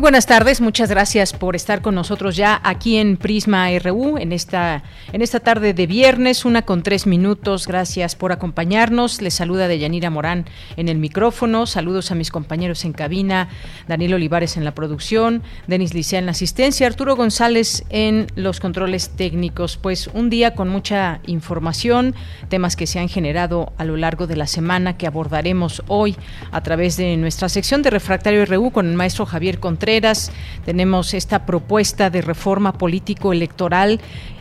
Buenas tardes, muchas gracias por estar con nosotros ya aquí en Prisma RU en esta, en esta tarde de viernes, una con tres minutos. Gracias por acompañarnos. Les saluda Deyanira Morán en el micrófono. Saludos a mis compañeros en cabina, Daniel Olivares en la producción, Denis Licea en la asistencia, Arturo González en los controles técnicos. Pues un día con mucha información, temas que se han generado a lo largo de la semana que abordaremos hoy a través de nuestra sección de Refractario RU con el maestro Javier Contreras tenemos esta propuesta de reforma político-electoral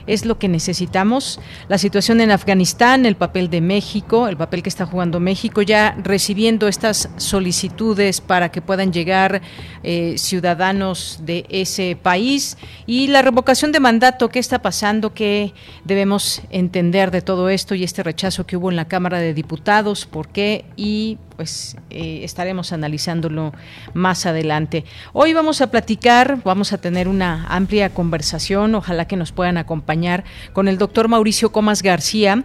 es lo que necesitamos. La situación en Afganistán, el papel de México, el papel que está jugando México, ya recibiendo estas solicitudes para que puedan llegar eh, ciudadanos de ese país y la revocación de mandato, ¿qué está pasando? ¿Qué debemos entender de todo esto y este rechazo que hubo en la Cámara de Diputados? ¿Por qué? Y pues eh, estaremos analizándolo más adelante. Hoy vamos a platicar, vamos a tener una amplia conversación, ojalá que nos puedan acompañar con el doctor Mauricio Comas García,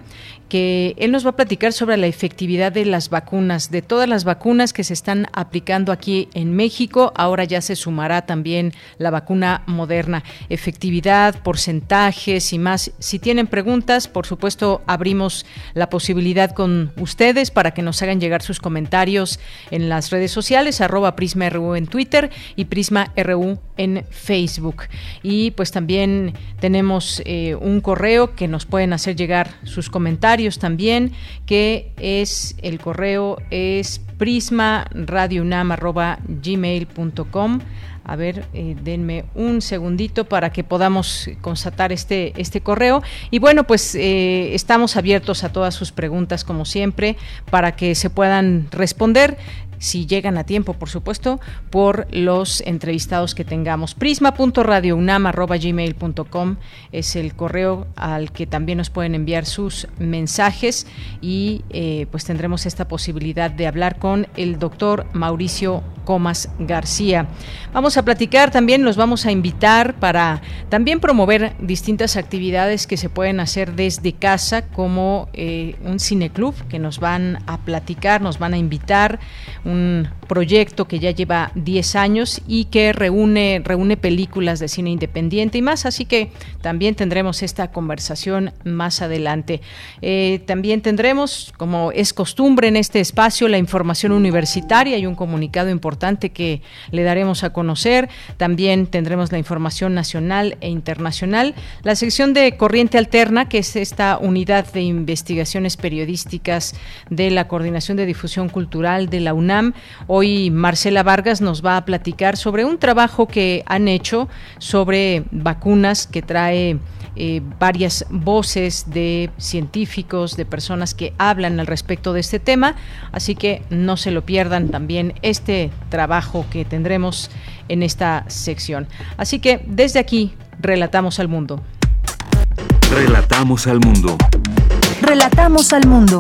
que él nos va a platicar sobre la efectividad de las vacunas, de todas las vacunas que se están aplicando aquí en México. Ahora ya se sumará también la vacuna moderna. Efectividad, porcentajes y más. Si tienen preguntas, por supuesto, abrimos la posibilidad con ustedes para que nos hagan llegar sus comentarios en las redes sociales, arroba PrismaRU en Twitter y PrismaRU en Facebook. Y pues también tenemos eh, un correo que nos pueden hacer llegar sus comentarios también, que es el correo es prisma.radiounam.gmail.com a ver, eh, denme un segundito para que podamos constatar este, este correo. Y bueno, pues eh, estamos abiertos a todas sus preguntas, como siempre, para que se puedan responder si llegan a tiempo, por supuesto, por los entrevistados que tengamos. prisma.radiounam.gmail.com es el correo al que también nos pueden enviar sus mensajes y eh, pues tendremos esta posibilidad de hablar con el doctor Mauricio Comas García. Vamos a platicar también, los vamos a invitar para también promover distintas actividades que se pueden hacer desde casa, como eh, un cineclub que nos van a platicar, nos van a invitar, proyecto que ya lleva 10 años y que reúne, reúne películas de cine independiente y más, así que también tendremos esta conversación más adelante. Eh, también tendremos, como es costumbre en este espacio, la información universitaria y un comunicado importante que le daremos a conocer. También tendremos la información nacional e internacional. La sección de Corriente Alterna, que es esta unidad de investigaciones periodísticas de la Coordinación de Difusión Cultural de la UNAM. Hoy Marcela Vargas nos va a platicar sobre un trabajo que han hecho sobre vacunas que trae eh, varias voces de científicos, de personas que hablan al respecto de este tema, así que no se lo pierdan también este trabajo que tendremos en esta sección. Así que desde aquí, relatamos al mundo. Relatamos al mundo. Relatamos al mundo.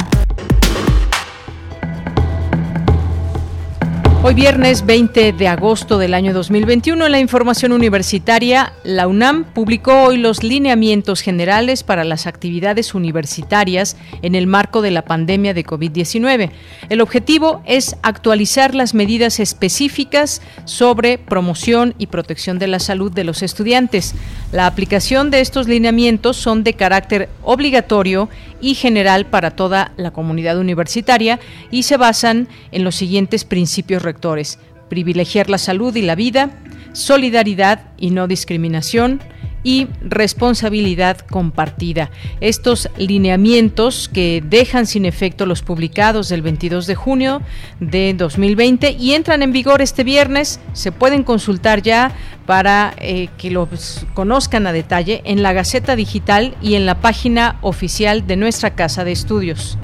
Hoy viernes 20 de agosto del año 2021 en la información universitaria, la UNAM publicó hoy los lineamientos generales para las actividades universitarias en el marco de la pandemia de COVID-19. El objetivo es actualizar las medidas específicas sobre promoción y protección de la salud de los estudiantes. La aplicación de estos lineamientos son de carácter obligatorio y general para toda la comunidad universitaria y se basan en los siguientes principios rectores. Privilegiar la salud y la vida, solidaridad y no discriminación, y responsabilidad compartida. Estos lineamientos que dejan sin efecto los publicados del 22 de junio de 2020 y entran en vigor este viernes, se pueden consultar ya para eh, que los conozcan a detalle en la Gaceta Digital y en la página oficial de nuestra Casa de Estudios.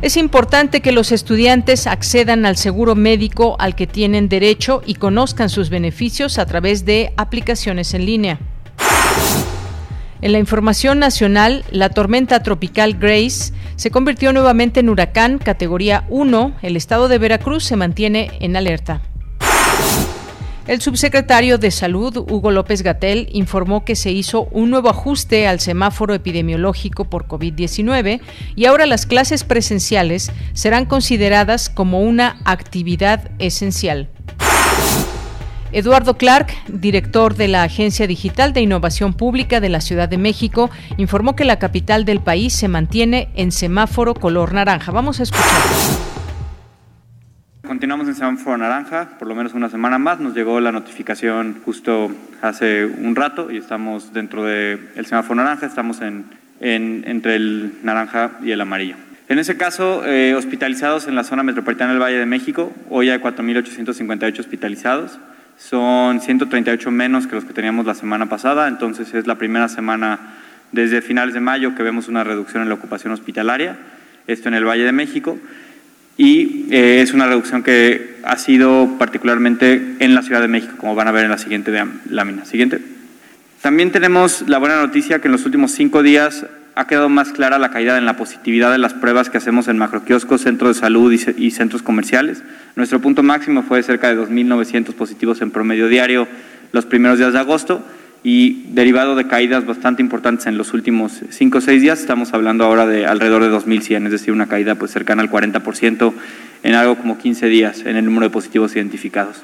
Es importante que los estudiantes accedan al seguro médico al que tienen derecho y conozcan sus beneficios a través de aplicaciones en línea. En la información nacional, la tormenta tropical Grace se convirtió nuevamente en huracán categoría 1. El estado de Veracruz se mantiene en alerta. El subsecretario de Salud, Hugo López Gatel, informó que se hizo un nuevo ajuste al semáforo epidemiológico por COVID-19 y ahora las clases presenciales serán consideradas como una actividad esencial. Eduardo Clark, director de la Agencia Digital de Innovación Pública de la Ciudad de México, informó que la capital del país se mantiene en semáforo color naranja. Vamos a escuchar. Continuamos en semáforo naranja, por lo menos una semana más. Nos llegó la notificación justo hace un rato y estamos dentro del semáforo naranja, estamos en, entre el naranja y el amarillo. En ese caso, eh, hospitalizados en la zona metropolitana del Valle de México, hoy hay 4.858 hospitalizados. Son 138 menos que los que teníamos la semana pasada, entonces es la primera semana desde finales de mayo que vemos una reducción en la ocupación hospitalaria, esto en el Valle de México y eh, es una reducción que ha sido particularmente en la Ciudad de México, como van a ver en la siguiente lámina. Siguiente. También tenemos la buena noticia que en los últimos cinco días ha quedado más clara la caída en la positividad de las pruebas que hacemos en macroquioscos, centros de salud y, y centros comerciales. Nuestro punto máximo fue de cerca de 2.900 positivos en promedio diario los primeros días de agosto y derivado de caídas bastante importantes en los últimos 5 o 6 días, estamos hablando ahora de alrededor de 2.100, es decir, una caída pues cercana al 40% en algo como 15 días en el número de positivos identificados.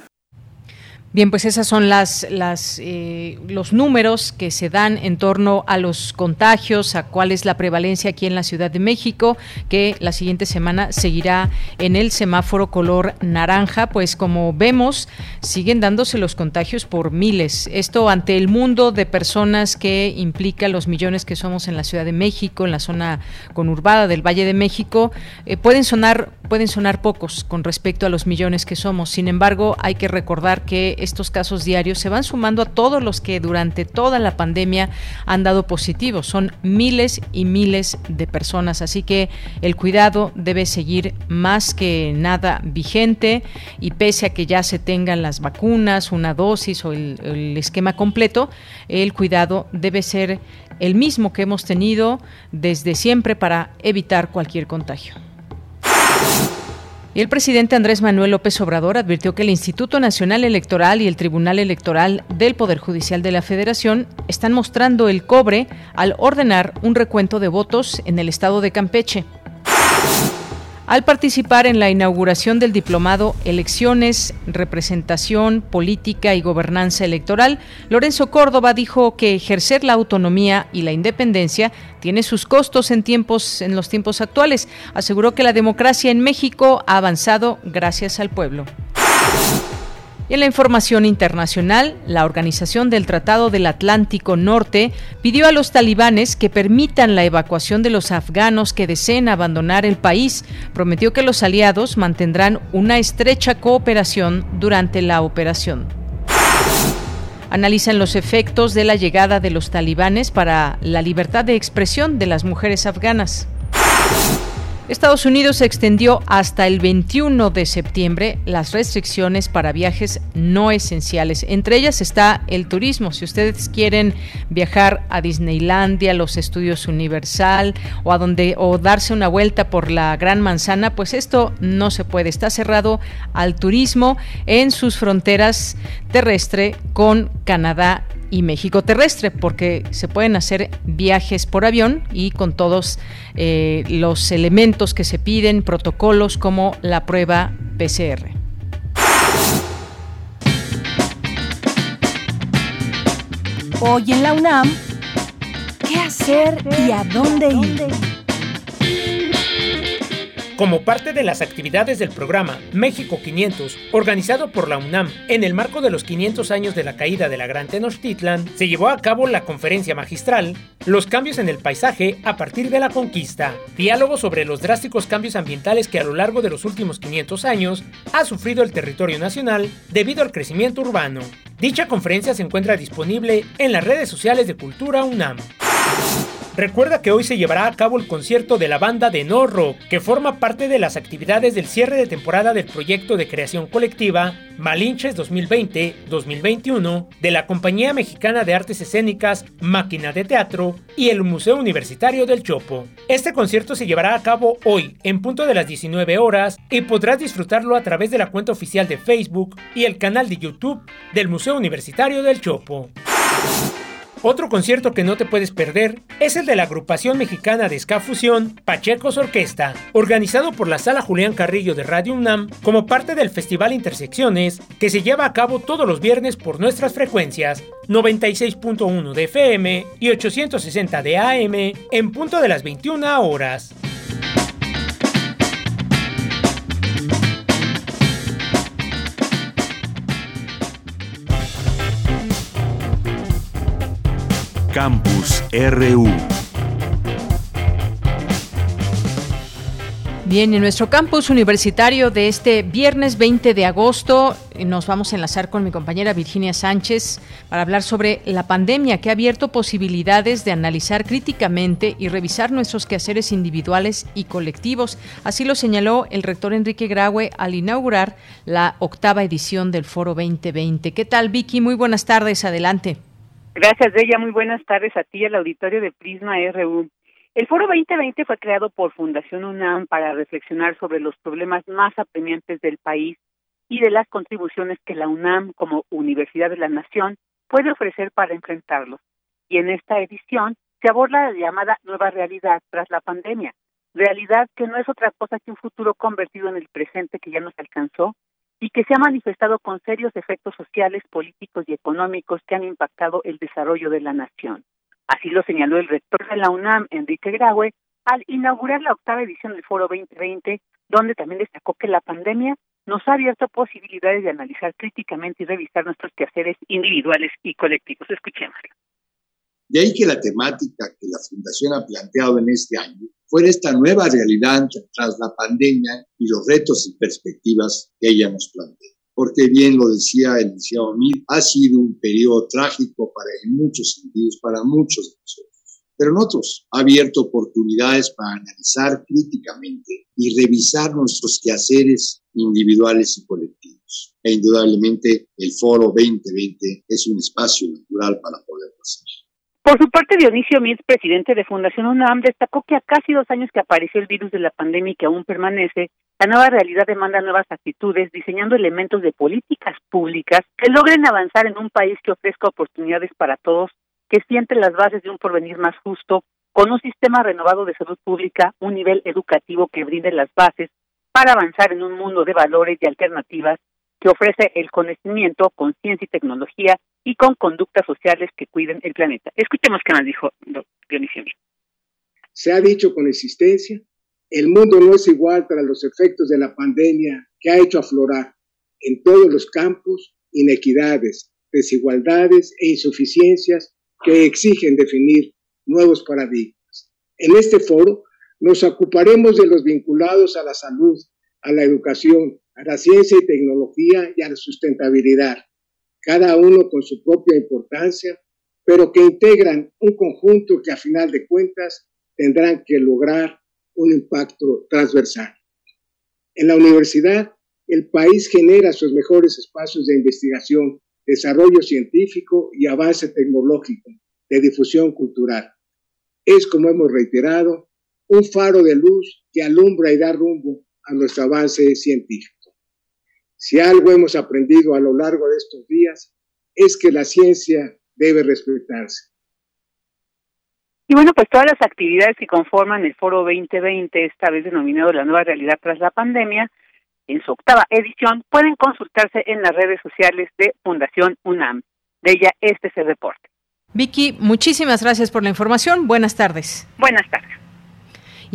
Bien, pues esas son las, las eh, los números que se dan en torno a los contagios, a cuál es la prevalencia aquí en la Ciudad de México, que la siguiente semana seguirá en el semáforo color naranja, pues como vemos, siguen dándose los contagios por miles. Esto ante el mundo de personas que implica los millones que somos en la Ciudad de México, en la zona conurbada del Valle de México, eh, pueden sonar pueden sonar pocos con respecto a los millones que somos. Sin embargo, hay que recordar que estos casos diarios se van sumando a todos los que durante toda la pandemia han dado positivos. Son miles y miles de personas, así que el cuidado debe seguir más que nada vigente y pese a que ya se tengan las vacunas, una dosis o el, el esquema completo, el cuidado debe ser el mismo que hemos tenido desde siempre para evitar cualquier contagio. Y el presidente Andrés Manuel López Obrador advirtió que el Instituto Nacional Electoral y el Tribunal Electoral del Poder Judicial de la Federación están mostrando el cobre al ordenar un recuento de votos en el estado de Campeche. Al participar en la inauguración del diplomado Elecciones, Representación, Política y Gobernanza Electoral, Lorenzo Córdoba dijo que ejercer la autonomía y la independencia tiene sus costos en tiempos en los tiempos actuales. Aseguró que la democracia en México ha avanzado gracias al pueblo. Y en la información internacional, la Organización del Tratado del Atlántico Norte pidió a los talibanes que permitan la evacuación de los afganos que deseen abandonar el país. Prometió que los aliados mantendrán una estrecha cooperación durante la operación. Analizan los efectos de la llegada de los talibanes para la libertad de expresión de las mujeres afganas. Estados Unidos extendió hasta el 21 de septiembre las restricciones para viajes no esenciales. Entre ellas está el turismo. Si ustedes quieren viajar a Disneylandia, los estudios Universal o a donde o darse una vuelta por la Gran Manzana, pues esto no se puede. Está cerrado al turismo en sus fronteras terrestre con Canadá y México terrestre, porque se pueden hacer viajes por avión y con todos eh, los elementos que se piden, protocolos como la prueba PCR. Hoy en la UNAM, ¿qué hacer y a dónde ir? Como parte de las actividades del programa México 500, organizado por la UNAM en el marco de los 500 años de la caída de la Gran Tenochtitlan, se llevó a cabo la conferencia magistral Los cambios en el paisaje a partir de la conquista, diálogo sobre los drásticos cambios ambientales que a lo largo de los últimos 500 años ha sufrido el territorio nacional debido al crecimiento urbano. Dicha conferencia se encuentra disponible en las redes sociales de Cultura UNAM. Recuerda que hoy se llevará a cabo el concierto de la banda de No que forma parte de las actividades del cierre de temporada del proyecto de creación colectiva Malinches 2020-2021 de la Compañía Mexicana de Artes Escénicas Máquina de Teatro y el Museo Universitario del Chopo. Este concierto se llevará a cabo hoy en punto de las 19 horas y podrás disfrutarlo a través de la cuenta oficial de Facebook y el canal de YouTube del Museo Universitario del Chopo. Otro concierto que no te puedes perder es el de la agrupación mexicana de ska fusión Pachecos Orquesta, organizado por la Sala Julián Carrillo de Radio UNAM como parte del Festival Intersecciones que se lleva a cabo todos los viernes por nuestras frecuencias 96.1 de FM y 860 de AM en punto de las 21 horas. Campus RU. Bien, en nuestro campus universitario de este viernes 20 de agosto eh, nos vamos a enlazar con mi compañera Virginia Sánchez para hablar sobre la pandemia que ha abierto posibilidades de analizar críticamente y revisar nuestros quehaceres individuales y colectivos. Así lo señaló el rector Enrique Graue al inaugurar la octava edición del Foro 2020. ¿Qué tal, Vicky? Muy buenas tardes. Adelante. Gracias, ella. Muy buenas tardes a ti y al auditorio de Prisma RU. El Foro 2020 fue creado por Fundación UNAM para reflexionar sobre los problemas más apremiantes del país y de las contribuciones que la UNAM como Universidad de la Nación puede ofrecer para enfrentarlos. Y en esta edición se aborda la llamada nueva realidad tras la pandemia, realidad que no es otra cosa que un futuro convertido en el presente que ya nos alcanzó y que se ha manifestado con serios efectos sociales, políticos y económicos que han impactado el desarrollo de la nación. Así lo señaló el rector de la UNAM, Enrique Graue, al inaugurar la octava edición del Foro 2020, donde también destacó que la pandemia nos ha abierto posibilidades de analizar críticamente y revisar nuestros quehaceres individuales y colectivos. Escuchémoslo. De ahí que la temática que la Fundación ha planteado en este año fuera esta nueva realidad tras la pandemia y los retos y perspectivas que ella nos plantea. Porque bien lo decía el licenciado Mil, ha sido un periodo trágico para, en muchos sentidos, para muchos de nosotros. Pero en otros, ha abierto oportunidades para analizar críticamente y revisar nuestros quehaceres individuales y colectivos. E indudablemente el Foro 2020 es un espacio natural para poder hacer. Por su parte, Dionisio Mitz, presidente de Fundación UNAM, destacó que a casi dos años que apareció el virus de la pandemia y que aún permanece, la nueva realidad demanda nuevas actitudes, diseñando elementos de políticas públicas que logren avanzar en un país que ofrezca oportunidades para todos, que siente las bases de un porvenir más justo, con un sistema renovado de salud pública, un nivel educativo que brinde las bases para avanzar en un mundo de valores y alternativas que ofrece el conocimiento, conciencia y tecnología y con conductas sociales que cuiden el planeta. Escuchemos qué nos dijo Dionisio. Se ha dicho con existencia, el mundo no es igual para los efectos de la pandemia que ha hecho aflorar en todos los campos inequidades, desigualdades e insuficiencias que exigen definir nuevos paradigmas. En este foro nos ocuparemos de los vinculados a la salud, a la educación, a la ciencia y tecnología y a la sustentabilidad, cada uno con su propia importancia, pero que integran un conjunto que a final de cuentas tendrán que lograr un impacto transversal. En la universidad, el país genera sus mejores espacios de investigación, desarrollo científico y avance tecnológico, de difusión cultural. Es, como hemos reiterado, un faro de luz que alumbra y da rumbo a nuestro avance científico. Si algo hemos aprendido a lo largo de estos días es que la ciencia debe respetarse. Y bueno, pues todas las actividades que conforman el Foro 2020, esta vez denominado La Nueva Realidad tras la Pandemia, en su octava edición, pueden consultarse en las redes sociales de Fundación UNAM. De ella, este es el reporte. Vicky, muchísimas gracias por la información. Buenas tardes. Buenas tardes.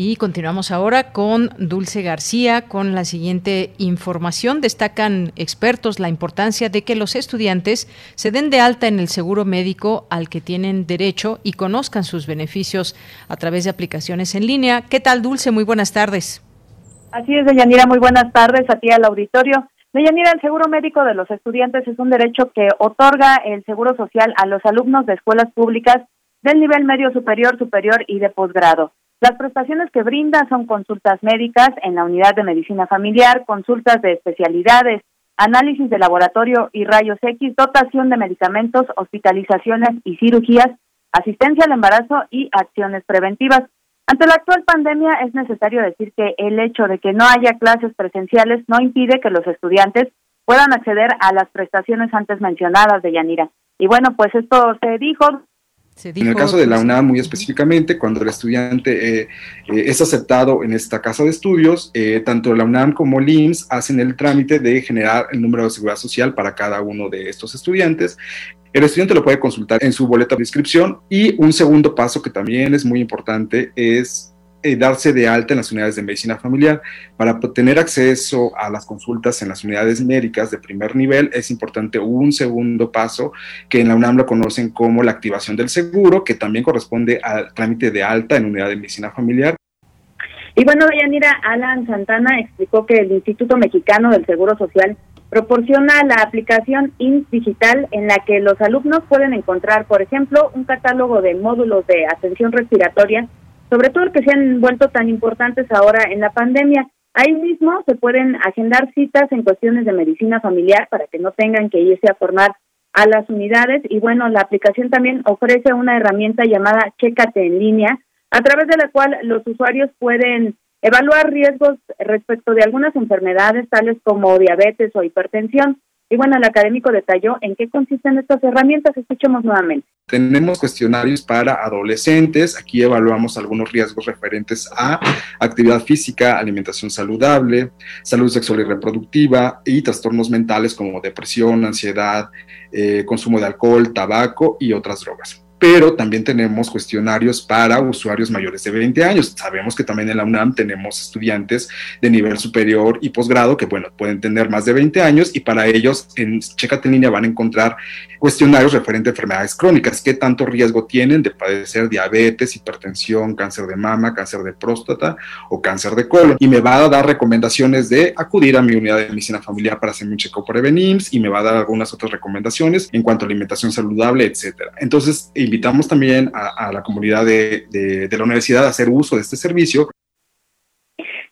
Y continuamos ahora con Dulce García con la siguiente información. Destacan expertos la importancia de que los estudiantes se den de alta en el seguro médico al que tienen derecho y conozcan sus beneficios a través de aplicaciones en línea. ¿Qué tal, Dulce? Muy buenas tardes. Así es, Deyanira. Muy buenas tardes a ti al auditorio. Deyanira, el seguro médico de los estudiantes es un derecho que otorga el seguro social a los alumnos de escuelas públicas del nivel medio superior, superior y de posgrado. Las prestaciones que brinda son consultas médicas en la unidad de medicina familiar, consultas de especialidades, análisis de laboratorio y rayos X, dotación de medicamentos, hospitalizaciones y cirugías, asistencia al embarazo y acciones preventivas. Ante la actual pandemia es necesario decir que el hecho de que no haya clases presenciales no impide que los estudiantes puedan acceder a las prestaciones antes mencionadas de Yanira. Y bueno, pues esto se dijo en el caso de la UNAM, muy específicamente, cuando el estudiante eh, eh, es aceptado en esta casa de estudios, eh, tanto la UNAM como el IMSS hacen el trámite de generar el número de seguridad social para cada uno de estos estudiantes. El estudiante lo puede consultar en su boleta de inscripción y un segundo paso que también es muy importante es eh, darse de alta en las unidades de medicina familiar. Para tener acceso a las consultas en las unidades médicas de primer nivel es importante un segundo paso que en la UNAM lo conocen como la activación del seguro, que también corresponde al trámite de alta en unidad de medicina familiar. Y bueno, Yanira, Alan Santana explicó que el Instituto Mexicano del Seguro Social proporciona la aplicación INS Digital en la que los alumnos pueden encontrar, por ejemplo, un catálogo de módulos de atención respiratoria sobre todo que se han vuelto tan importantes ahora en la pandemia. Ahí mismo se pueden agendar citas en cuestiones de medicina familiar para que no tengan que irse a formar a las unidades y bueno, la aplicación también ofrece una herramienta llamada Chécate en línea, a través de la cual los usuarios pueden evaluar riesgos respecto de algunas enfermedades tales como diabetes o hipertensión y bueno, el académico detalló en qué consisten estas herramientas. Escuchemos nuevamente. Tenemos cuestionarios para adolescentes. Aquí evaluamos algunos riesgos referentes a actividad física, alimentación saludable, salud sexual y reproductiva y trastornos mentales como depresión, ansiedad, eh, consumo de alcohol, tabaco y otras drogas pero también tenemos cuestionarios para usuarios mayores de 20 años. Sabemos que también en la UNAM tenemos estudiantes de nivel superior y posgrado que, bueno, pueden tener más de 20 años y para ellos en Checate en línea van a encontrar cuestionarios referentes a enfermedades crónicas, qué tanto riesgo tienen de padecer diabetes, hipertensión, cáncer de mama, cáncer de próstata o cáncer de colon. Y me va a dar recomendaciones de acudir a mi unidad de medicina familiar para hacerme un chequeo por EBENIMS y me va a dar algunas otras recomendaciones en cuanto a alimentación saludable, etcétera. Entonces, invitamos también a, la comunidad de, la universidad a hacer uso de este servicio.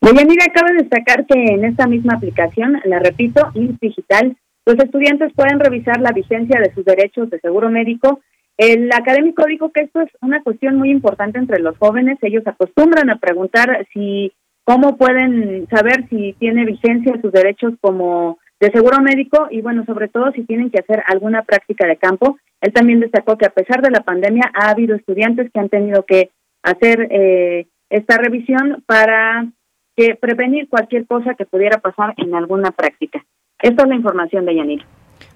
Deyanira, acaba de destacar que en esta misma aplicación, la repito, Digital, los estudiantes pueden revisar la vigencia de sus derechos de seguro médico. El académico dijo que esto es una cuestión muy importante entre los jóvenes. Ellos acostumbran a preguntar si cómo pueden saber si tiene vigencia sus derechos como de seguro médico y bueno, sobre todo si tienen que hacer alguna práctica de campo. Él también destacó que a pesar de la pandemia ha habido estudiantes que han tenido que hacer eh, esta revisión para que prevenir cualquier cosa que pudiera pasar en alguna práctica. Esta es la información de Yanir.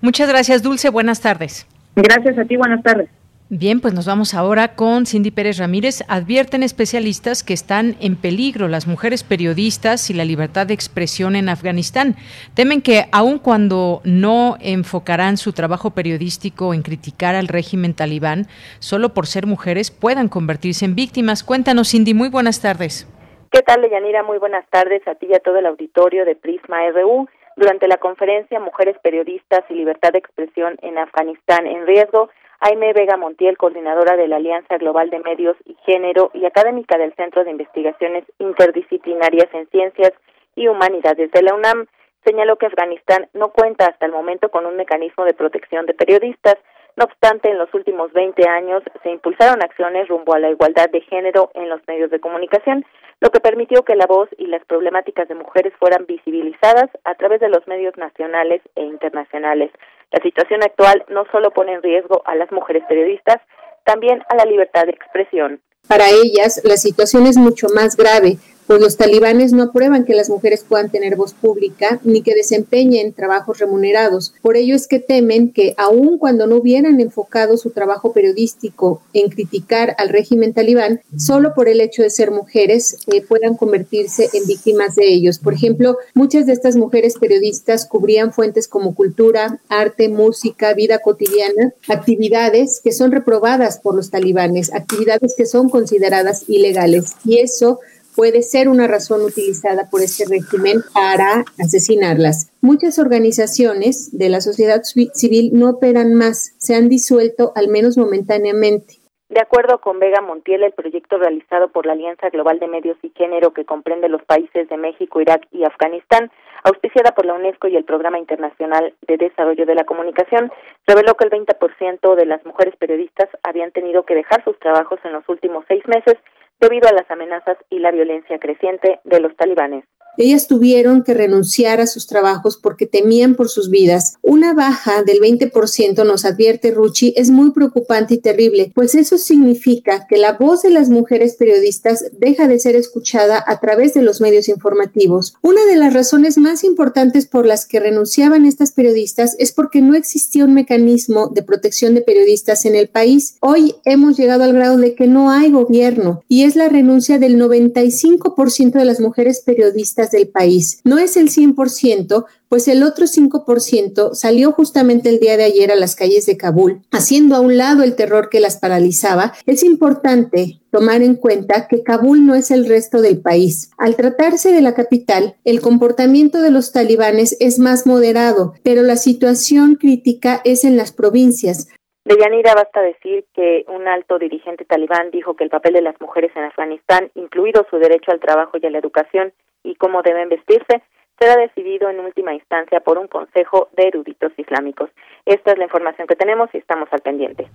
Muchas gracias, Dulce. Buenas tardes. Gracias a ti. Buenas tardes. Bien, pues nos vamos ahora con Cindy Pérez Ramírez. Advierten especialistas que están en peligro las mujeres periodistas y la libertad de expresión en Afganistán. Temen que aun cuando no enfocarán su trabajo periodístico en criticar al régimen talibán, solo por ser mujeres puedan convertirse en víctimas. Cuéntanos, Cindy, muy buenas tardes. ¿Qué tal, Leyanira? Muy buenas tardes a ti y a todo el auditorio de Prisma RU. Durante la conferencia Mujeres Periodistas y Libertad de Expresión en Afganistán en Riesgo, Aime Vega Montiel, coordinadora de la Alianza Global de Medios y Género y académica del Centro de Investigaciones Interdisciplinarias en Ciencias y Humanidades de la UNAM, señaló que Afganistán no cuenta hasta el momento con un mecanismo de protección de periodistas. No obstante, en los últimos 20 años se impulsaron acciones rumbo a la igualdad de género en los medios de comunicación, lo que permitió que la voz y las problemáticas de mujeres fueran visibilizadas a través de los medios nacionales e internacionales. La situación actual no solo pone en riesgo a las mujeres periodistas, también a la libertad de expresión. Para ellas, la situación es mucho más grave, pues los talibanes no aprueban que las mujeres puedan tener voz pública ni que desempeñen trabajos remunerados. Por ello es que temen que aun cuando no hubieran enfocado su trabajo periodístico en criticar al régimen talibán, solo por el hecho de ser mujeres eh, puedan convertirse en víctimas de ellos. Por ejemplo, muchas de estas mujeres periodistas cubrían fuentes como cultura, arte, música, vida cotidiana, actividades que son reprobadas por los talibanes, actividades que son consideradas ilegales. Y eso puede ser una razón utilizada por este régimen para asesinarlas. Muchas organizaciones de la sociedad civil no operan más, se han disuelto al menos momentáneamente. De acuerdo con Vega Montiel, el proyecto realizado por la Alianza Global de Medios y Género, que comprende los países de México, Irak y Afganistán, auspiciada por la UNESCO y el Programa Internacional de Desarrollo de la Comunicación, reveló que el 20% de las mujeres periodistas habían tenido que dejar sus trabajos en los últimos seis meses debido a las amenazas y la violencia creciente de los talibanes. Ellas tuvieron que renunciar a sus trabajos porque temían por sus vidas. Una baja del 20%, nos advierte Ruchi, es muy preocupante y terrible, pues eso significa que la voz de las mujeres periodistas deja de ser escuchada a través de los medios informativos. Una de las razones más importantes por las que renunciaban estas periodistas es porque no existía un mecanismo de protección de periodistas en el país. Hoy hemos llegado al grado de que no hay gobierno y es la renuncia del 95% de las mujeres periodistas del país. No es el 100%, pues el otro 5% salió justamente el día de ayer a las calles de Kabul, haciendo a un lado el terror que las paralizaba. Es importante tomar en cuenta que Kabul no es el resto del país. Al tratarse de la capital, el comportamiento de los talibanes es más moderado, pero la situación crítica es en las provincias. De Yanira basta decir que un alto dirigente talibán dijo que el papel de las mujeres en Afganistán, incluido su derecho al trabajo y a la educación, y cómo deben vestirse será decidido en última instancia por un consejo de eruditos islámicos. Esta es la información que tenemos y estamos al pendiente.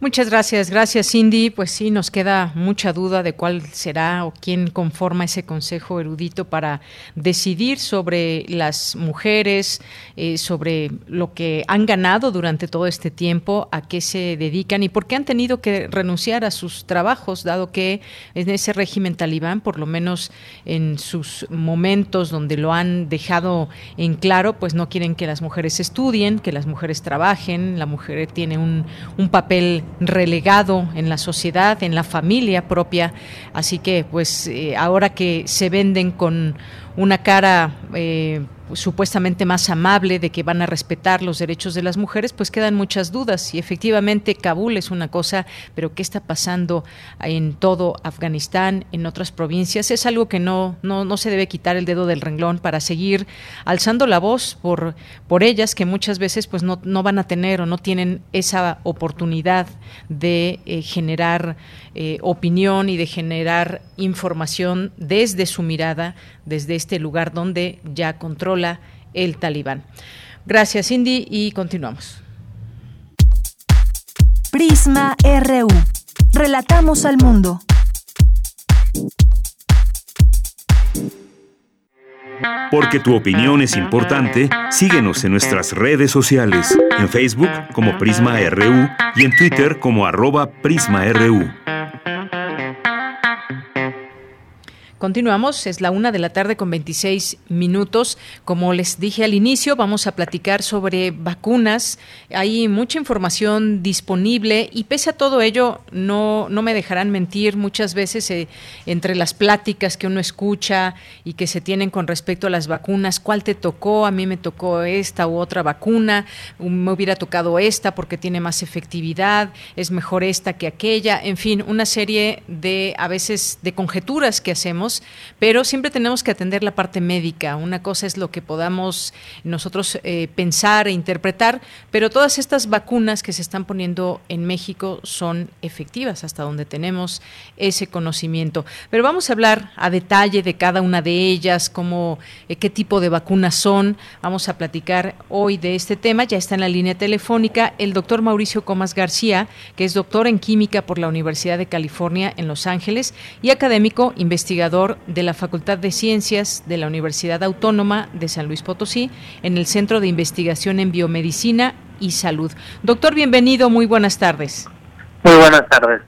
Muchas gracias, gracias Cindy. Pues sí, nos queda mucha duda de cuál será o quién conforma ese consejo erudito para decidir sobre las mujeres, eh, sobre lo que han ganado durante todo este tiempo, a qué se dedican y por qué han tenido que renunciar a sus trabajos, dado que en ese régimen talibán, por lo menos en sus momentos donde lo han dejado en claro, pues no quieren que las mujeres estudien, que las mujeres trabajen, la mujer tiene un, un papel relegado en la sociedad, en la familia propia. Así que, pues, eh, ahora que se venden con una cara eh, supuestamente más amable de que van a respetar los derechos de las mujeres, pues quedan muchas dudas. Y efectivamente Kabul es una cosa, pero ¿qué está pasando en todo Afganistán, en otras provincias? Es algo que no, no, no se debe quitar el dedo del renglón para seguir alzando la voz por, por ellas, que muchas veces pues no, no van a tener o no tienen esa oportunidad de eh, generar eh, opinión y de generar información desde su mirada, desde este lugar donde ya controla el talibán. Gracias, Cindy, y continuamos. Prisma RU. Relatamos al mundo. Porque tu opinión es importante, síguenos en nuestras redes sociales, en Facebook como Prisma RU y en Twitter como arroba PrismaRU. Continuamos, es la una de la tarde con 26 minutos. Como les dije al inicio, vamos a platicar sobre vacunas. Hay mucha información disponible y pese a todo ello, no, no me dejarán mentir muchas veces eh, entre las pláticas que uno escucha y que se tienen con respecto a las vacunas, cuál te tocó, a mí me tocó esta u otra vacuna, me hubiera tocado esta porque tiene más efectividad, es mejor esta que aquella, en fin, una serie de a veces de conjeturas que hacemos pero siempre tenemos que atender la parte médica. Una cosa es lo que podamos nosotros eh, pensar e interpretar, pero todas estas vacunas que se están poniendo en México son efectivas hasta donde tenemos ese conocimiento. Pero vamos a hablar a detalle de cada una de ellas, cómo, eh, qué tipo de vacunas son. Vamos a platicar hoy de este tema. Ya está en la línea telefónica el doctor Mauricio Comas García, que es doctor en química por la Universidad de California en Los Ángeles y académico investigador de la Facultad de Ciencias de la Universidad Autónoma de San Luis Potosí en el Centro de Investigación en Biomedicina y Salud. Doctor, bienvenido, muy buenas tardes. Muy buenas tardes.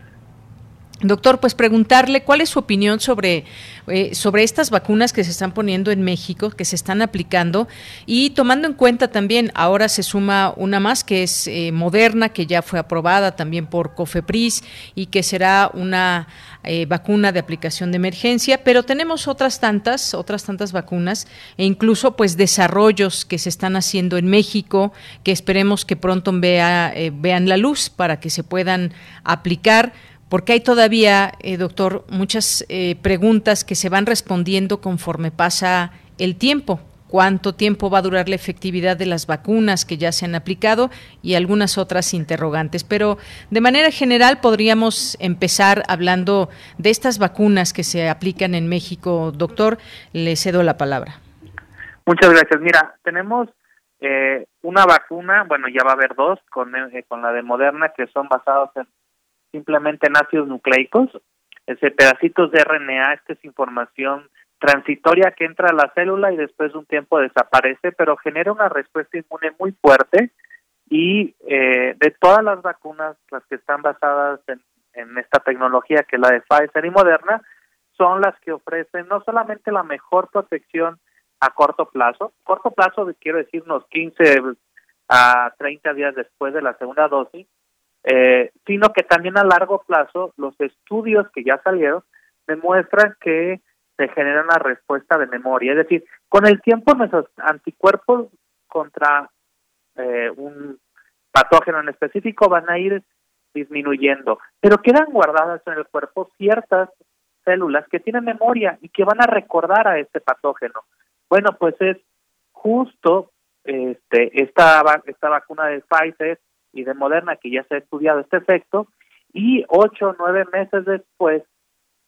Doctor, pues preguntarle cuál es su opinión sobre, eh, sobre estas vacunas que se están poniendo en México, que se están aplicando, y tomando en cuenta también, ahora se suma una más que es eh, Moderna, que ya fue aprobada también por COFEPRIS y que será una eh, vacuna de aplicación de emergencia, pero tenemos otras tantas, otras tantas vacunas e incluso pues desarrollos que se están haciendo en México que esperemos que pronto vea, vean la luz para que se puedan aplicar porque hay todavía, eh, doctor, muchas eh, preguntas que se van respondiendo conforme pasa el tiempo. ¿Cuánto tiempo va a durar la efectividad de las vacunas que ya se han aplicado? Y algunas otras interrogantes. Pero de manera general podríamos empezar hablando de estas vacunas que se aplican en México. Doctor, le cedo la palabra. Muchas gracias. Mira, tenemos eh, una vacuna, bueno, ya va a haber dos, con, con la de Moderna, que son basados en simplemente en ácidos nucleicos, ese pedacitos de RNA, esta es información transitoria que entra a la célula y después de un tiempo desaparece, pero genera una respuesta inmune muy fuerte. Y eh, de todas las vacunas, las que están basadas en, en esta tecnología, que es la de Pfizer y Moderna, son las que ofrecen no solamente la mejor protección a corto plazo, corto plazo quiero decir unos 15 a 30 días después de la segunda dosis, eh, sino que también a largo plazo los estudios que ya salieron demuestran que se genera una respuesta de memoria, es decir, con el tiempo nuestros anticuerpos contra eh, un patógeno en específico van a ir disminuyendo, pero quedan guardadas en el cuerpo ciertas células que tienen memoria y que van a recordar a este patógeno. Bueno, pues es justo este esta esta vacuna de Pfizer y de Moderna, que ya se ha estudiado este efecto, y ocho o nueve meses después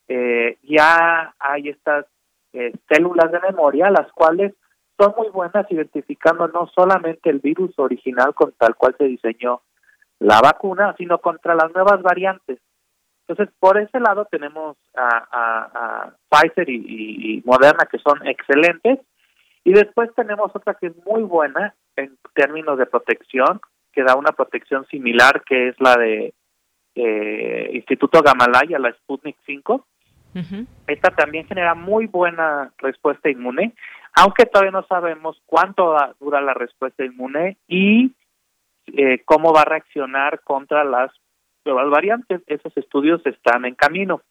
eh, ya hay estas eh, células de memoria, las cuales son muy buenas identificando no solamente el virus original con tal cual se diseñó la vacuna, sino contra las nuevas variantes. Entonces, por ese lado tenemos a, Pfizer y, Moderna que son excelentes, y después tenemos otra que es muy buena en términos de protección, que da una protección similar, que es la de eh, Instituto Gamalaya, la Sputnik 5. Esta también genera muy buena respuesta inmune, aunque todavía no sabemos cuánto dura la respuesta inmune y eh, cómo va a reaccionar contra las nuevas variantes. Esos estudios están en camino.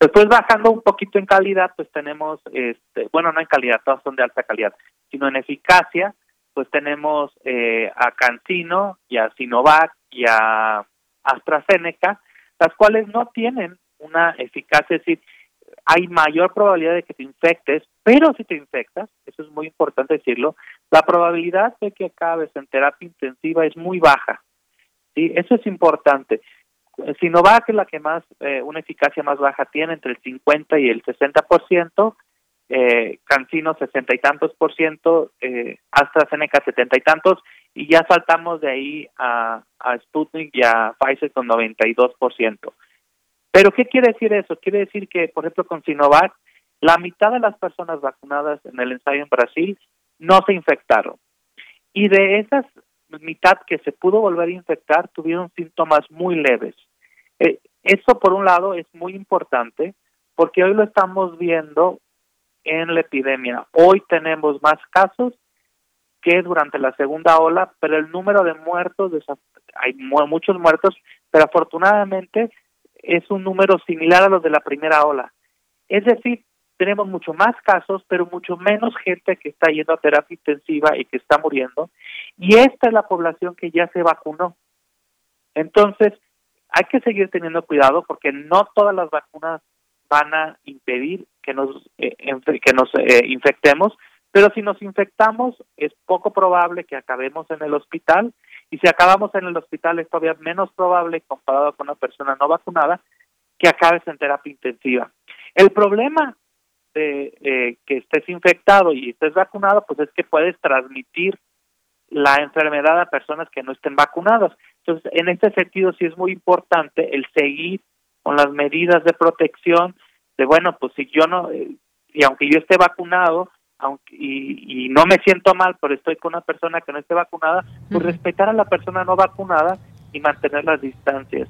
Después bajando un poquito en calidad, pues tenemos, este, bueno, no en calidad, todas son de alta calidad, sino en eficacia, pues tenemos eh, a Cancino y a Sinovac y a AstraZeneca, las cuales no tienen una eficacia, es decir, hay mayor probabilidad de que te infectes, pero si te infectas, eso es muy importante decirlo, la probabilidad de que acabes en terapia intensiva es muy baja. ¿sí? Eso es importante. Sinovac es la que más, eh, una eficacia más baja tiene, entre el 50 y el 60%, eh, Cancino sesenta y tantos por ciento, eh, AstraZeneca setenta y tantos, y ya saltamos de ahí a, a Sputnik y a Pfizer con 92 por ciento. Pero ¿qué quiere decir eso? Quiere decir que, por ejemplo, con Sinovac, la mitad de las personas vacunadas en el ensayo en Brasil no se infectaron. Y de esas mitad que se pudo volver a infectar, tuvieron síntomas muy leves. Eh, eso, por un lado, es muy importante porque hoy lo estamos viendo en la epidemia. Hoy tenemos más casos que durante la segunda ola, pero el número de muertos, hay muchos muertos, pero afortunadamente es un número similar a los de la primera ola. Es decir, tenemos mucho más casos, pero mucho menos gente que está yendo a terapia intensiva y que está muriendo. Y esta es la población que ya se vacunó. Entonces, hay que seguir teniendo cuidado porque no todas las vacunas van a impedir que nos, eh, que nos eh, infectemos, pero si nos infectamos es poco probable que acabemos en el hospital y si acabamos en el hospital es todavía menos probable comparado con una persona no vacunada que acabes en terapia intensiva. El problema de eh, que estés infectado y estés vacunado, pues es que puedes transmitir la enfermedad a personas que no estén vacunadas. Entonces, en este sentido sí es muy importante el seguir con las medidas de protección de bueno pues si yo no eh, y aunque yo esté vacunado aunque y, no me siento mal pero estoy con una persona que no esté vacunada pues respetar a la persona no vacunada y mantener las distancias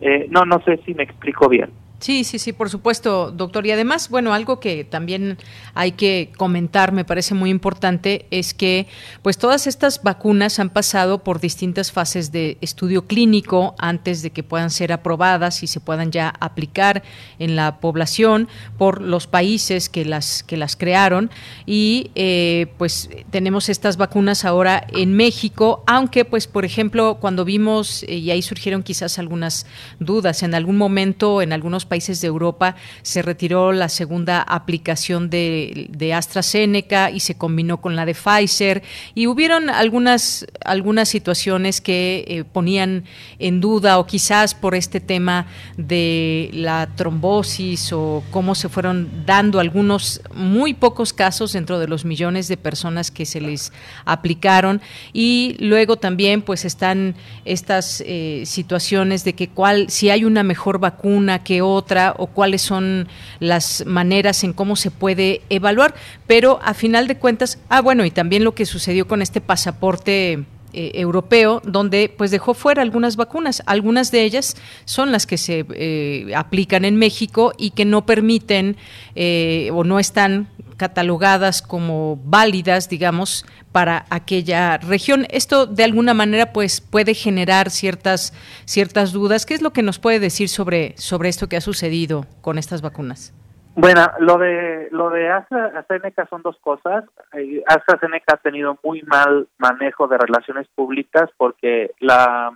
Eh, no, no sé si me explico bien. Sí, sí, sí, por supuesto, doctor. Y además, bueno, algo que también hay que comentar, me parece muy importante, es que pues todas estas vacunas han pasado por distintas fases de estudio clínico antes de que puedan ser aprobadas y se puedan ya aplicar en la población por los países que las que las crearon y eh, pues tenemos estas vacunas ahora en México, aunque pues por ejemplo cuando vimos eh, y ahí surgieron quizás algunas dudas en algún momento en algunos países de Europa se retiró la segunda aplicación de, AstraZeneca y se combinó con la de Pfizer. Y hubieron algunas, algunas situaciones que eh, ponían en duda o quizás por este tema de la trombosis o cómo se fueron dando algunos muy pocos casos dentro de los millones de personas que se les aplicaron. Y luego también pues están estas eh, situaciones de que cuál si hay una mejor vacuna que otra otra o cuáles son las maneras en cómo se puede evaluar, pero a final de cuentas, ah bueno, y también lo que sucedió con este pasaporte eh, europeo, donde pues dejó fuera algunas vacunas. Algunas de ellas son las que se eh, aplican en México y que no permiten eh, o no están catalogadas como válidas, digamos, para aquella región. Esto de alguna manera pues puede generar ciertas ciertas dudas. ¿Qué es lo que nos puede decir sobre sobre esto que ha sucedido con estas vacunas? Bueno, lo de lo de AstraZeneca son dos cosas. Eh, AstraZeneca ha tenido muy mal manejo de relaciones públicas porque la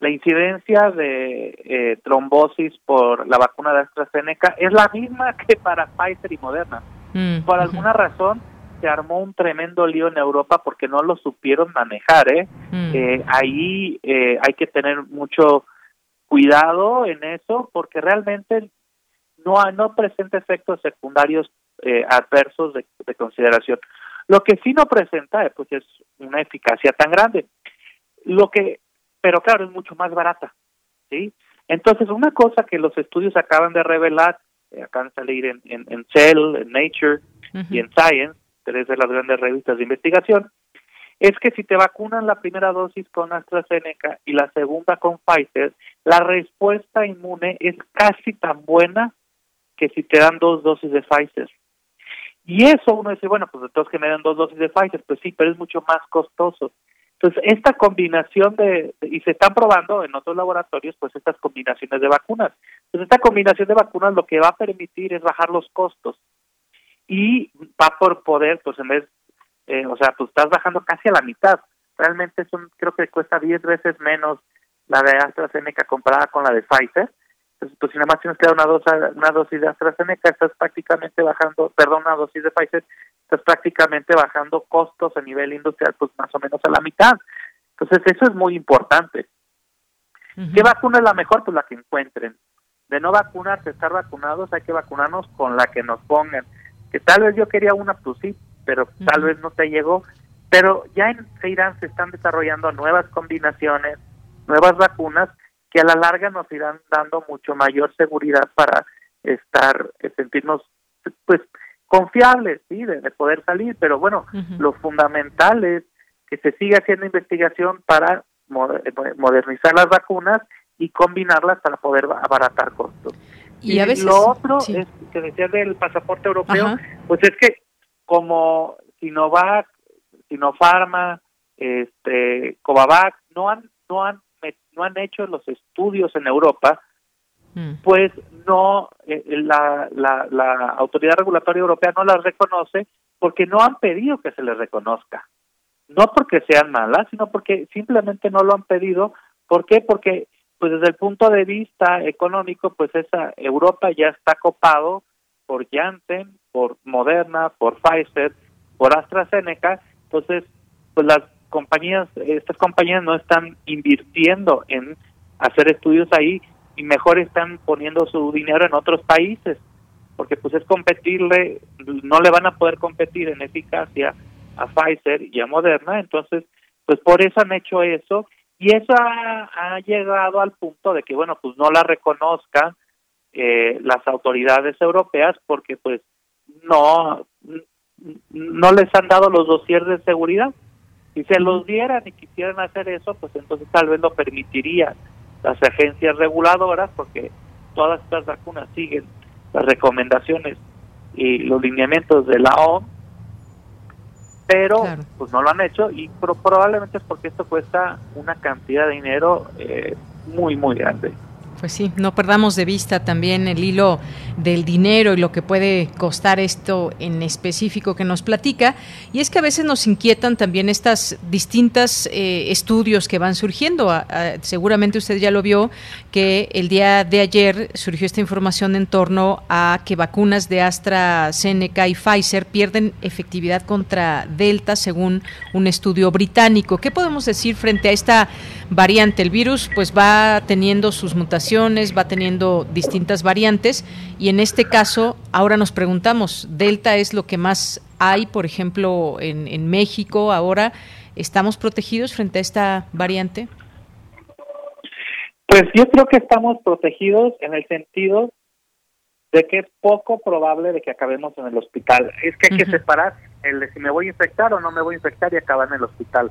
la incidencia de eh, trombosis por la vacuna de AstraZeneca es la misma que para Pfizer y Moderna. Mm, por alguna razón se armó un tremendo lío en Europa porque no lo supieron manejar. ¿eh? Mm. eh ahí eh, hay que tener mucho cuidado en eso porque realmente no, no presenta efectos secundarios eh, adversos de, de, consideración. Lo que sí no presenta pues es una eficacia tan grande. Lo que, pero claro, es mucho más barata. ¿sí? Entonces, una cosa que los estudios acaban de revelar eh, acaban de salir en, en, Cell, en Nature y en Science, tres de las grandes revistas de investigación, es que si te vacunan la primera dosis con AstraZeneca y la segunda con Pfizer, la respuesta inmune es casi tan buena que si te dan dos dosis de Pfizer. Y eso uno dice, bueno, pues entonces que me den dos dosis de Pfizer, pues sí, pero es mucho más costoso. Entonces, esta combinación de, y se están probando en otros laboratorios, pues estas combinaciones de vacunas. Entonces, esta combinación de vacunas lo que va a permitir es bajar los costos y va por poder, pues en vez, eh, o sea, pues estás bajando casi a la mitad. Realmente son, creo que cuesta 10 veces menos la de AstraZeneca comparada con la de Pfizer. Pues si nada más tienes que dar una, dosis, una dosis de AstraZeneca, estás prácticamente bajando, perdón, una dosis de Pfizer, estás prácticamente bajando costos a nivel industrial, pues más o menos a la mitad. Entonces, eso es muy importante. ¿Qué vacuna es la mejor? Pues la que encuentren. De no vacunarse, estar vacunados, hay que vacunarnos con la que nos pongan. Que tal vez yo quería una, pues sí, pero tal vez no te llegó. Pero ya en Irán se están desarrollando nuevas combinaciones, nuevas vacunas que a la larga nos irán dando mucho mayor seguridad para estar, eh, sentirnos, pues, confiables, sí, de, poder salir, pero bueno, lo fundamental es que se siga haciendo investigación para eh, modernizar las vacunas y combinarlas para poder abaratar costos. Y, a veces, lo otro es que decía del pasaporte europeo, pues es que como Sinovac, Sinopharma, este, Covavac no han no han no han hecho los estudios en Europa Mm. pues no, eh, la, la, la autoridad regulatoria europea no las reconoce porque no han pedido que se les reconozca. No porque sean malas, sino porque simplemente no lo han pedido. ¿Por qué? Porque pues desde el punto de vista económico, pues esa Europa ya está copado por Janssen, por Moderna, por Pfizer, por AstraZeneca, entonces pues las compañías, estas compañías no están invirtiendo en hacer estudios ahí y mejor están poniendo su dinero en otros países, porque pues es competirle, no le van a poder competir en eficacia a Pfizer y a Moderna, entonces pues por eso han hecho eso y eso ha, llegado al punto de que bueno pues no la reconozcan eh, las autoridades europeas porque pues no no les han dado los dossiers de seguridad si se los dieran y quisieran hacer eso pues entonces tal vez lo permitirían las agencias reguladoras, porque todas estas vacunas siguen las recomendaciones y los lineamientos de la OMS, pero pues no lo han hecho y probablemente es porque esto cuesta una cantidad de dinero eh, muy, muy grande. Pues sí, no perdamos de vista también el hilo del dinero y lo que puede costar esto en específico que nos platica. Y es que a veces nos inquietan también estas distintas eh, estudios que van surgiendo. seguramente usted ya lo vio que el día de ayer surgió esta información en torno a que vacunas de AstraZeneca y Pfizer pierden efectividad contra Delta según un estudio británico. ¿Qué podemos decir frente a esta variante? El virus pues va teniendo sus mutaciones va teniendo distintas variantes y en este caso ahora nos preguntamos, ¿Delta es lo que más hay, por ejemplo, en, en México ahora? ¿Estamos protegidos frente a esta variante? Pues yo creo que estamos protegidos en el sentido de que es poco probable de que acabemos en el hospital. Es que hay que separar el de si me voy a infectar o no me voy a infectar y acabar en el hospital.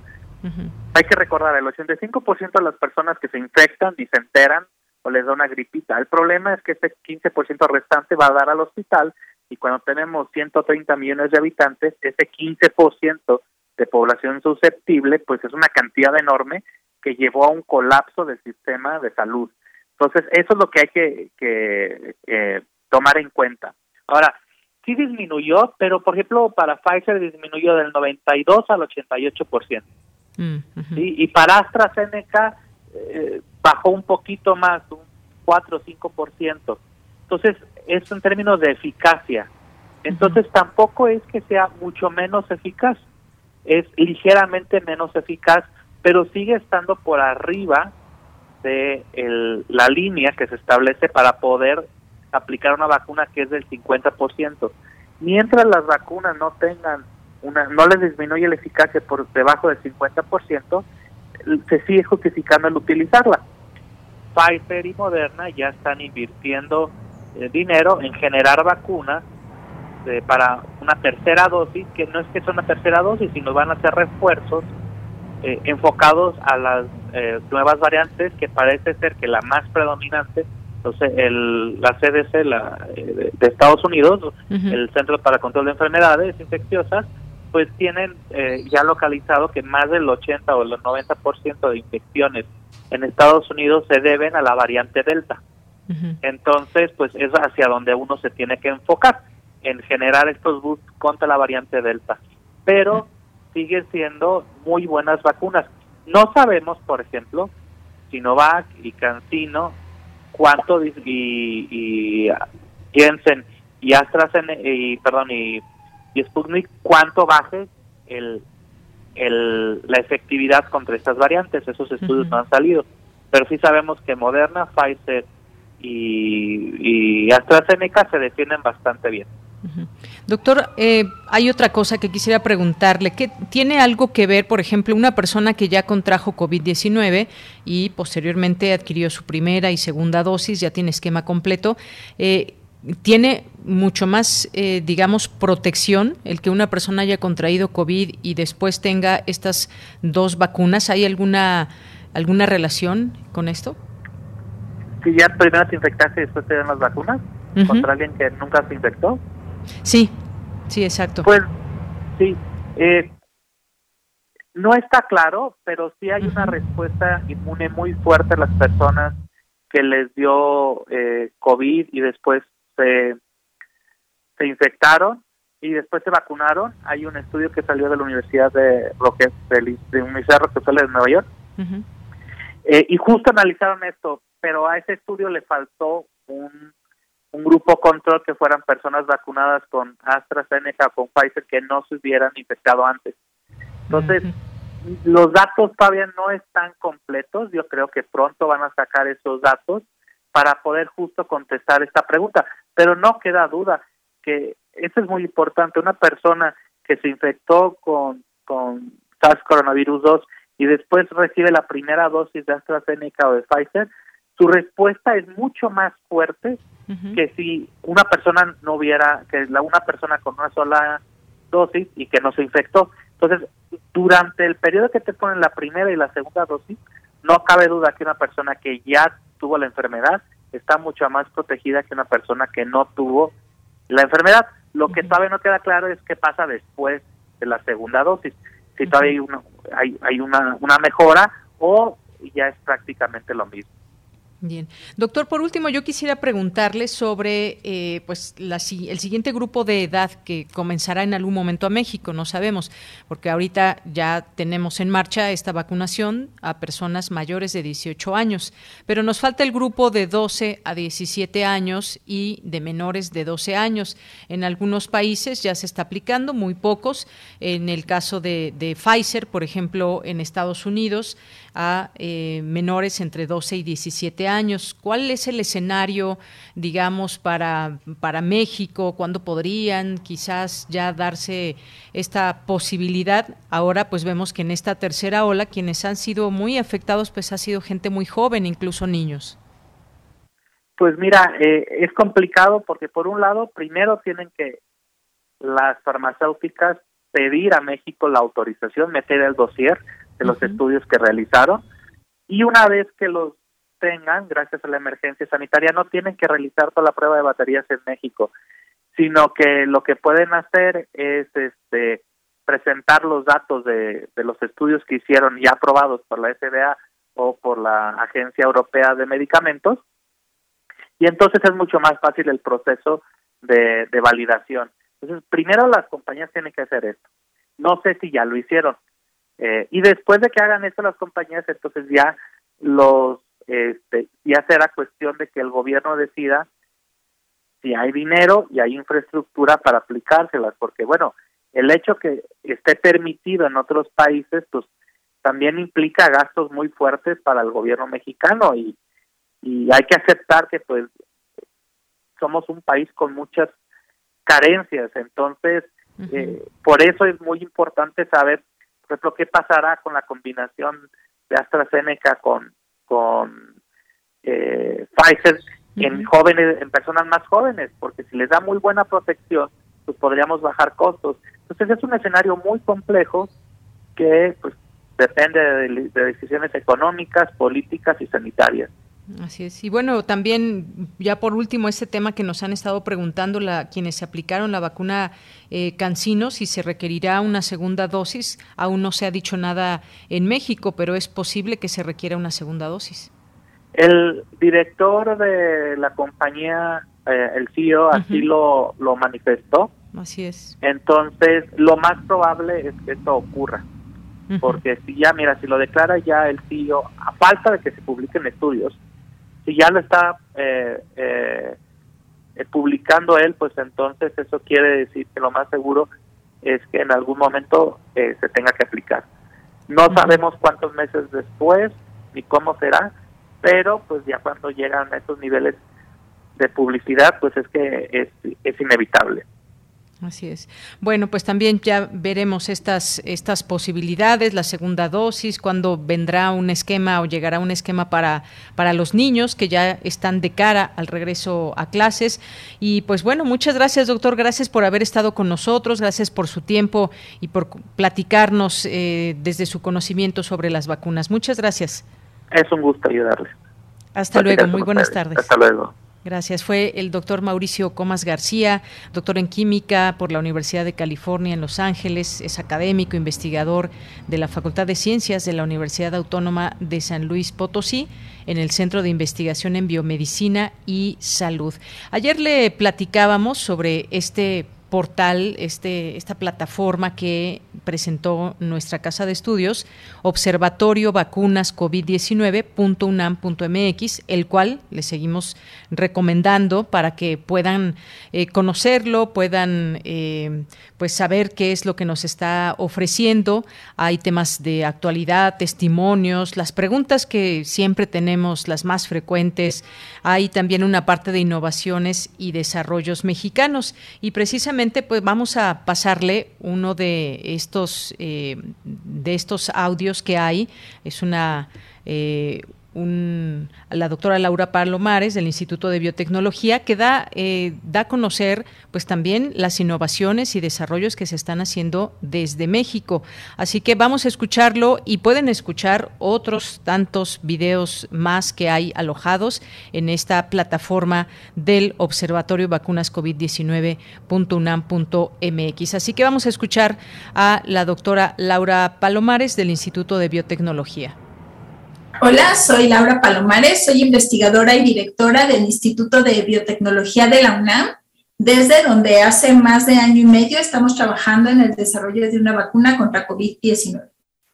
Hay que recordar, el 85% de las personas que se infectan y se enteran o les da una gripita. El problema es que ese 15% restante va a dar al hospital y cuando tenemos 130 millones de habitantes, ese 15% de población susceptible, pues es una cantidad enorme que llevó a un colapso del sistema de salud. Entonces, eso es lo que hay que, que tomar en cuenta. Ahora, sí disminuyó, pero por ejemplo, para Pfizer disminuyó del 92 al 88%. Mm, ¿sí? Y para AstraZeneca eh, bajó un poquito más, un 4 o 5%. Entonces, eso en términos de eficacia. Entonces, tampoco es que sea mucho menos eficaz, es ligeramente menos eficaz, pero sigue estando por arriba de la línea que se establece para poder aplicar una vacuna que es del 50%. Mientras las vacunas no tengan una, no les disminuye la eficacia por debajo del 50%, se sigue justificando el utilizarla. Pfizer y Moderna ya están invirtiendo eh, dinero en generar vacunas eh, para una tercera dosis, que no es que sea una tercera dosis, sino van a ser refuerzos eh, enfocados a las nuevas variantes, que parece ser que la más predominante, entonces el, la CDC la, de, Estados Unidos, el Centro para Control de Enfermedades Infecciosas, pues tienen eh, ya localizado que más del 80 o el 90% de infecciones en Estados Unidos se deben a la variante Delta. Entonces, pues es hacia donde uno se tiene que enfocar, en generar estos boosts contra la variante Delta. Pero siguen siendo muy buenas vacunas. No sabemos, por ejemplo, Sinovac y CanSino, cuánto y, y Jensen y AstraZeneca y perdón y y Sputnik cuánto baje el, el, la efectividad contra estas variantes. Esos estudios no han salido. Pero sí sabemos que Moderna, Pfizer y, y AstraZeneca se defienden bastante bien. Doctor, eh, hay otra cosa que quisiera preguntarle. ¿Qué, ¿Tiene algo que ver, por ejemplo, una persona que ya contrajo COVID-19 y posteriormente adquirió su primera y segunda dosis, ya tiene esquema completo? Eh, tiene mucho más, eh, digamos, protección el que una persona haya contraído COVID y después tenga estas dos vacunas. ¿Hay alguna alguna relación con esto? Si ya primero te infectaste y después te dan las vacunas contra alguien que nunca se infectó. Sí, sí, exacto. Pues sí, eh, no está claro, pero sí hay una respuesta inmune muy fuerte a las personas que les dio eh, COVID y después se, se infectaron y después se vacunaron. Hay un estudio que salió de la Universidad de, Roque, de, de Universidad Rockefeller de Nueva York eh, y justo analizaron esto, pero a ese estudio le faltó un, un grupo control que fueran personas vacunadas con AstraZeneca o con Pfizer que no se hubieran infectado antes. Entonces, los datos todavía no están completos. Yo creo que pronto van a sacar esos datos para poder justo contestar esta pregunta. Pero no queda duda que eso es muy importante. Una persona que se infectó con, con SARS coronavirus 2 y después recibe la primera dosis de AstraZeneca o de Pfizer, su respuesta es mucho más fuerte que si una persona no hubiera, que la una persona con una sola dosis y que no se infectó. Entonces, durante el periodo que te ponen la primera y la segunda dosis, no cabe duda que una persona que ya tuvo la enfermedad está mucho más protegida que una persona que no tuvo la enfermedad. Lo que todavía no queda claro es qué pasa después de la segunda dosis. Si todavía hay una, hay, hay una, una mejora o ya es prácticamente lo mismo. Bien, doctor, por último, yo quisiera preguntarle sobre eh, pues la, el siguiente grupo de edad que comenzará en algún momento a México, no sabemos, porque ahorita ya tenemos en marcha esta vacunación a personas mayores de 18 años, pero nos falta el grupo de 12 a 17 años y de menores de 12 años. En algunos países ya se está aplicando, muy pocos. En el caso de, de Pfizer, por ejemplo, en Estados Unidos, a eh, menores entre 12 y 17 años. ¿Cuál es el escenario, digamos, para, para México? ¿Cuándo podrían quizás ya darse esta posibilidad? Ahora pues vemos que en esta tercera ola quienes han sido muy afectados pues ha sido gente muy joven, incluso niños. Pues mira, eh, es complicado porque por un lado, primero tienen que las farmacéuticas pedir a México la autorización, meter el dossier, de los estudios que realizaron y una vez que los tengan, gracias a la emergencia sanitaria, no tienen que realizar toda la prueba de baterías en México, sino que lo que pueden hacer es este presentar los datos de, de los estudios que hicieron ya aprobados por la FDA o por la Agencia Europea de Medicamentos y entonces es mucho más fácil el proceso de, de validación. Entonces, primero las compañías tienen que hacer esto. No sé si ya lo hicieron, eh, y después de que hagan esto las compañías, entonces ya los, este, ya será cuestión de que el gobierno decida si hay dinero y hay infraestructura para aplicárselas, porque bueno, el hecho que esté permitido en otros países, pues también implica gastos muy fuertes para el gobierno mexicano y, y hay que aceptar que pues somos un país con muchas carencias, entonces eh, por eso es muy importante saber por ejemplo, ¿qué pasará con la combinación de AstraZeneca con, con eh, Pfizer en jóvenes, en personas más jóvenes? Porque si les da muy buena protección, pues podríamos bajar costos. Entonces es un escenario muy complejo que pues depende de decisiones económicas, políticas y sanitarias. Así es. Y bueno, también ya por último este tema que nos han estado preguntando la, quienes se aplicaron la vacuna eh, Cancino, si se requerirá una segunda dosis. Aún no se ha dicho nada en México, pero es posible que se requiera una segunda dosis. El director de la compañía, eh, el CEO, así lo, lo manifestó. Así es. Entonces, lo más probable es que esto ocurra. Porque si ya, mira, si lo declara ya el CEO, a falta de que se publiquen estudios, si ya lo está eh, eh, publicando él, pues entonces eso quiere decir que lo más seguro es que en algún momento eh, se tenga que aplicar. No sabemos cuántos meses después ni cómo será, pero pues ya cuando llegan a esos niveles de publicidad, pues es que es, es inevitable. Así es. Bueno, pues también ya veremos estas, estas posibilidades, la segunda dosis, cuando vendrá un esquema o llegará un esquema para, para los niños que ya están de cara al regreso a clases. Y pues bueno, muchas gracias, doctor. Gracias por haber estado con nosotros, gracias por su tiempo y por platicarnos eh, desde su conocimiento sobre las vacunas. Muchas gracias. Es un gusto ayudarles. Hasta luego, muy buenas tardes. Hasta luego. Gracias. Fue el doctor Mauricio Comas García, doctor en química por la Universidad de California en Los Ángeles, es académico, investigador de la Facultad de Ciencias de la Universidad Autónoma de San Luis Potosí en el Centro de Investigación en Biomedicina y Salud. Ayer le platicábamos sobre este portal, este, esta plataforma que presentó nuestra casa de estudios, Observatorio Vacunas COVID-19.unam.mx, el cual le seguimos recomendando para que puedan eh, conocerlo, puedan eh, pues saber qué es lo que nos está ofreciendo. Hay temas de actualidad, testimonios, las preguntas que siempre tenemos, las más frecuentes. Hay también una parte de innovaciones y desarrollos mexicanos y precisamente pues vamos a pasarle uno de estos, eh, de estos audios que hay. Es una, eh, la doctora Laura Palomares del Instituto de Biotecnología que da, eh, da a conocer pues también las innovaciones y desarrollos que se están haciendo desde México. Así que vamos a escucharlo y pueden escuchar otros tantos videos más que hay alojados en esta plataforma del Observatorio Vacunas COVID-19.unam.mx. Así que vamos a escuchar a la doctora Laura Palomares del Instituto de Biotecnología. Hola, soy Laura Palomares, soy investigadora y directora del Instituto de Biotecnología de la UNAM, desde donde hace más de año y medio estamos trabajando en el desarrollo de una vacuna contra COVID-19.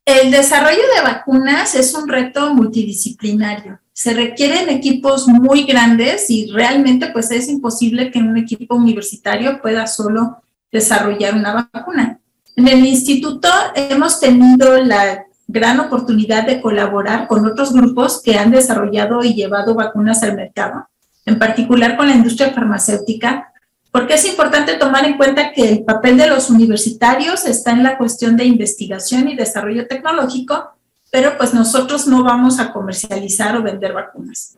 El desarrollo de vacunas es un reto multidisciplinario. Se requieren equipos muy grandes y realmente pues es imposible que un equipo universitario pueda solo desarrollar una vacuna. En el instituto hemos tenido la gran oportunidad de colaborar con otros grupos que han desarrollado y llevado vacunas al mercado, en particular con la industria farmacéutica, porque es importante tomar en cuenta que el papel de los universitarios está en la cuestión de investigación y desarrollo tecnológico, pero pues nosotros no vamos a comercializar o vender vacunas.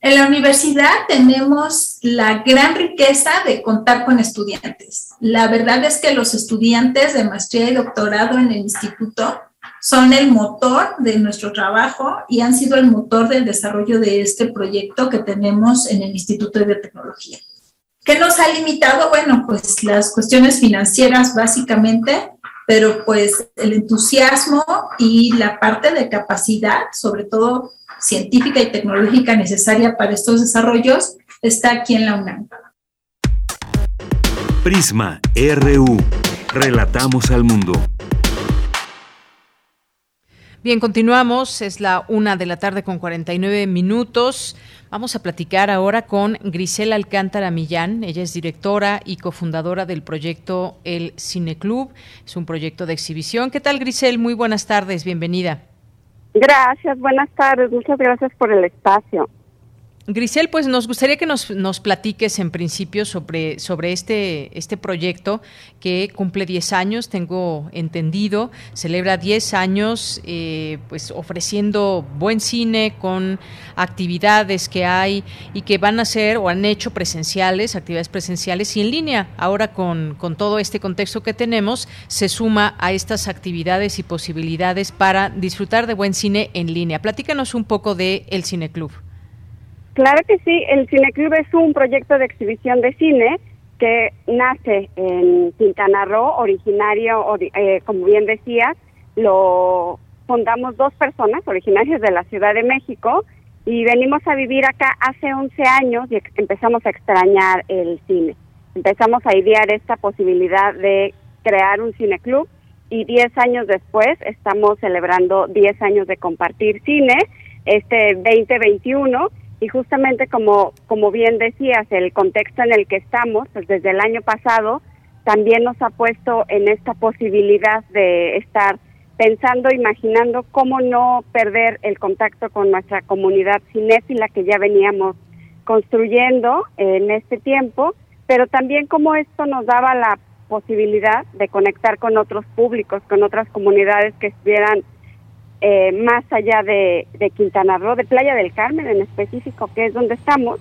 En la universidad tenemos la gran riqueza de contar con estudiantes. La verdad es que los estudiantes de maestría y doctorado en el instituto son el motor de nuestro trabajo y han sido el motor del desarrollo de este proyecto que tenemos en el Instituto de Biotecnología. ¿Qué nos ha limitado? Bueno, pues las cuestiones financieras básicamente, pero pues el entusiasmo y la parte de capacidad, sobre todo científica y tecnológica necesaria para estos desarrollos, está aquí en la UNAM. Prisma RU. Relatamos al mundo. Bien, continuamos. Es la una de la tarde con 49 minutos. Vamos a platicar ahora con Grisela Alcántara Millán. Ella es directora y cofundadora del proyecto El Cineclub. Es un proyecto de exhibición. ¿Qué tal, Grisel? Muy buenas tardes. Bienvenida. Gracias, buenas tardes. Muchas gracias por el espacio. Grisel, pues nos gustaría que nos, nos, platiques en principio sobre, sobre este, este proyecto que cumple 10 años, tengo entendido, celebra 10 años eh, pues ofreciendo buen cine con actividades que hay y que van a ser o han hecho presenciales, actividades presenciales y en línea. Ahora con, con todo este contexto que tenemos, se suma a estas actividades y posibilidades para disfrutar de buen cine en línea. Platícanos un poco de El Cine Club. Claro que sí, el Cineclub es un proyecto de exhibición de cine que nace en Quintana Roo, originario, eh, como bien decías, lo fundamos dos personas originarias de la Ciudad de México y venimos a vivir acá hace 11 años y empezamos a extrañar el cine. Empezamos a idear esta posibilidad de crear un cineclub y 10 años después estamos celebrando 10 años de compartir cine, este 2021 y justamente como, como bien decías, el contexto en el que estamos, pues desde el año pasado, también nos ha puesto en esta posibilidad de estar pensando, imaginando cómo no perder el contacto con nuestra comunidad cinéfila que ya veníamos construyendo en este tiempo, pero también cómo esto nos daba la posibilidad de conectar con otros públicos, con otras comunidades que estuvieran eh, más allá de, Quintana Roo, de Playa del Carmen en específico, que es donde estamos.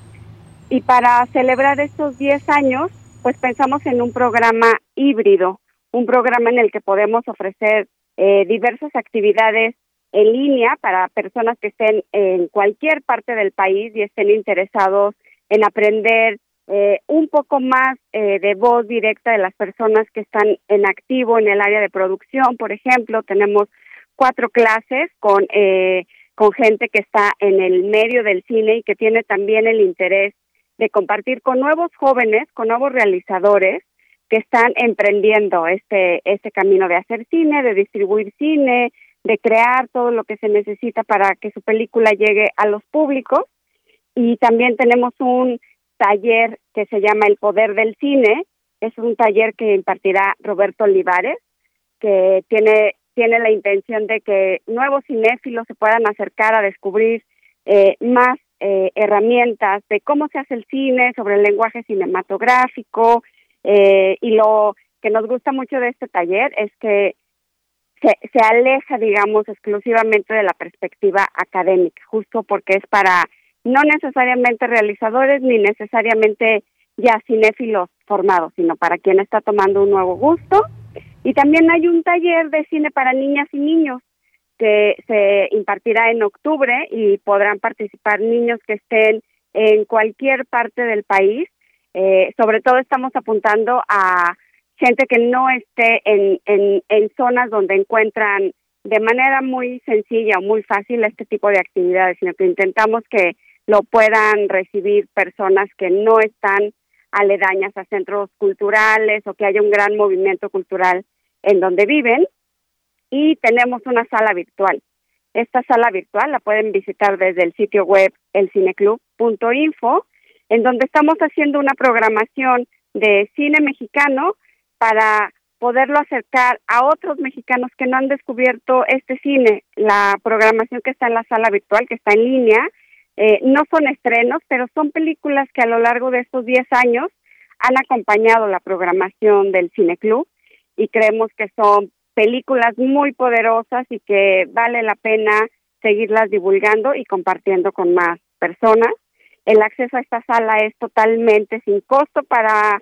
Y para celebrar estos 10 años, pues pensamos en un programa híbrido, un programa en el que podemos ofrecer eh, diversas actividades en línea para personas que estén en cualquier parte del país y estén interesados en aprender eh, un poco más de voz directa de las personas que están en activo en el área de producción, por ejemplo, tenemos cuatro clases con, eh, con gente que está en el medio del cine y que tiene también el interés de compartir con nuevos jóvenes, con nuevos realizadores que están emprendiendo este, este camino de hacer cine, de distribuir cine, de crear todo lo que se necesita para que su película llegue a los públicos. Y también tenemos un taller que se llama El Poder del Cine, es un taller que impartirá Roberto Olivares, que tiene tiene la intención de que nuevos cinéfilos se puedan acercar a descubrir eh, más eh, herramientas de cómo se hace el cine, sobre el lenguaje cinematográfico, eh, y lo que nos gusta mucho de este taller es que se, se aleja, digamos, exclusivamente de la perspectiva académica, justo porque es para no necesariamente realizadores ni necesariamente ya cinéfilos formados, sino para quien está tomando un nuevo gusto. Y también hay un taller de cine para niñas y niños que se impartirá en octubre y podrán participar niños que estén en cualquier parte del país. Eh, sobre todo estamos apuntando a gente que no esté en, en, en zonas donde encuentran de manera muy sencilla o muy fácil este tipo de actividades, sino que intentamos que lo puedan recibir personas que no están aledañas a centros culturales o que haya un gran movimiento cultural en donde viven. Y tenemos una sala virtual. Esta sala virtual la pueden visitar desde el sitio web elcineclub.info, en donde estamos haciendo una programación de cine mexicano para poderlo acercar a otros mexicanos que no han descubierto este cine. La programación que está en la sala virtual, que está en línea, eh, no son estrenos, pero son películas que a lo largo de estos 10 años han acompañado la programación del Cine Club y creemos que son películas muy poderosas y que vale la pena seguirlas divulgando y compartiendo con más personas. El acceso a esta sala es totalmente sin costo para,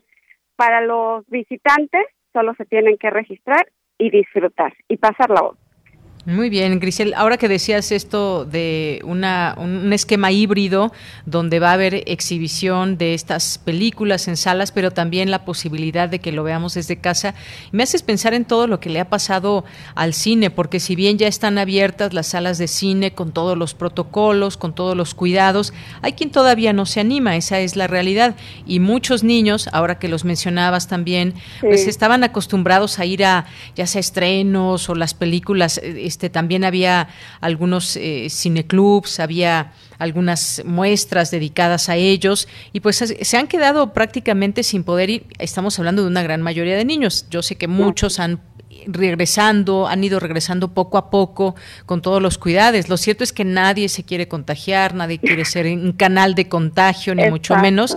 para los visitantes, solo se tienen que registrar y disfrutar y pasar la voz. Muy bien, Grisel. Ahora que decías esto de una, un esquema híbrido donde va a haber exhibición de estas películas en salas, pero también la posibilidad de que lo veamos desde casa, me haces pensar en todo lo que le ha pasado al cine, porque si bien ya están abiertas las salas de cine con todos los protocolos, con todos los cuidados, hay quien todavía no se anima, esa es la realidad. Y muchos niños, ahora que los mencionabas también, pues estaban acostumbrados a ir a ya sea estrenos o las películas eh, este, también había algunos eh, cineclubs, había algunas muestras dedicadas a ellos y pues se han quedado prácticamente sin poder ir. Estamos hablando de una gran mayoría de niños. Yo sé que muchos han regresando, han ido regresando poco a poco con todos los cuidados. Lo cierto es que nadie se quiere contagiar, nadie quiere ser un canal de contagio, ni mucho menos,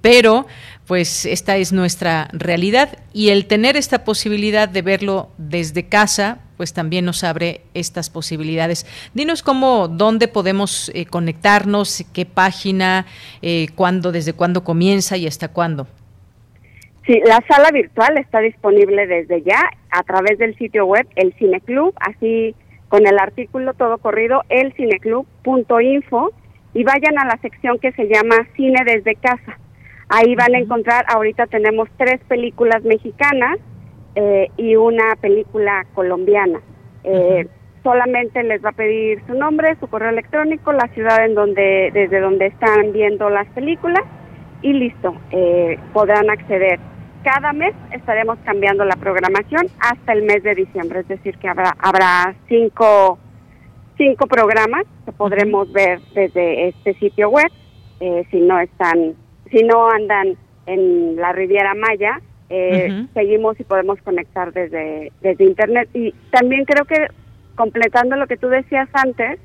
pero pues esta es nuestra realidad y el tener esta posibilidad de verlo desde casa, pues también nos abre estas posibilidades. Dinos cómo, dónde podemos eh, conectarnos, qué página, eh, cuándo, desde cuándo comienza y hasta cuándo. Sí, la sala virtual está disponible desde ya a través del sitio web El Cineclub, así con el artículo todo corrido elcineclub.info y vayan a la sección que se llama Cine desde casa. Ahí van a encontrar, ahorita tenemos tres películas mexicanas eh, y una película colombiana. Eh, solamente les va a pedir su nombre, su correo electrónico, la ciudad en donde, desde donde están viendo las películas y listo, eh, podrán acceder. Cada mes estaremos cambiando la programación hasta el mes de diciembre, es decir, que habrá, habrá cinco, cinco programas que podremos ver desde este sitio web, eh, si no están, si no andan en la Riviera Maya, eh, seguimos y podemos conectar desde, desde internet. Y también creo que completando lo que tú decías antes,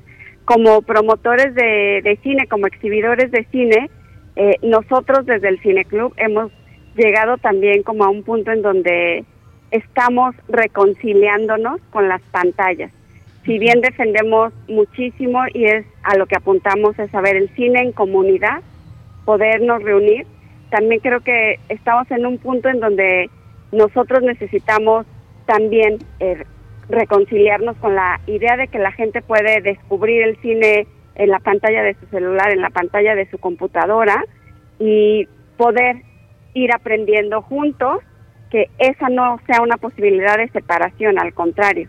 como promotores de, de cine, como exhibidores de cine, eh, nosotros desde el Cine Club hemos llegado también como a un punto en donde estamos reconciliándonos con las pantallas. Si bien defendemos muchísimo y es a lo que apuntamos es a ver el cine en comunidad, podernos reunir, también creo que estamos en un punto en donde nosotros necesitamos también eh, reconciliarnos con la idea de que la gente puede descubrir el cine en la pantalla de su celular, en la pantalla de su computadora y poder ir aprendiendo juntos, que esa no sea una posibilidad de separación, al contrario,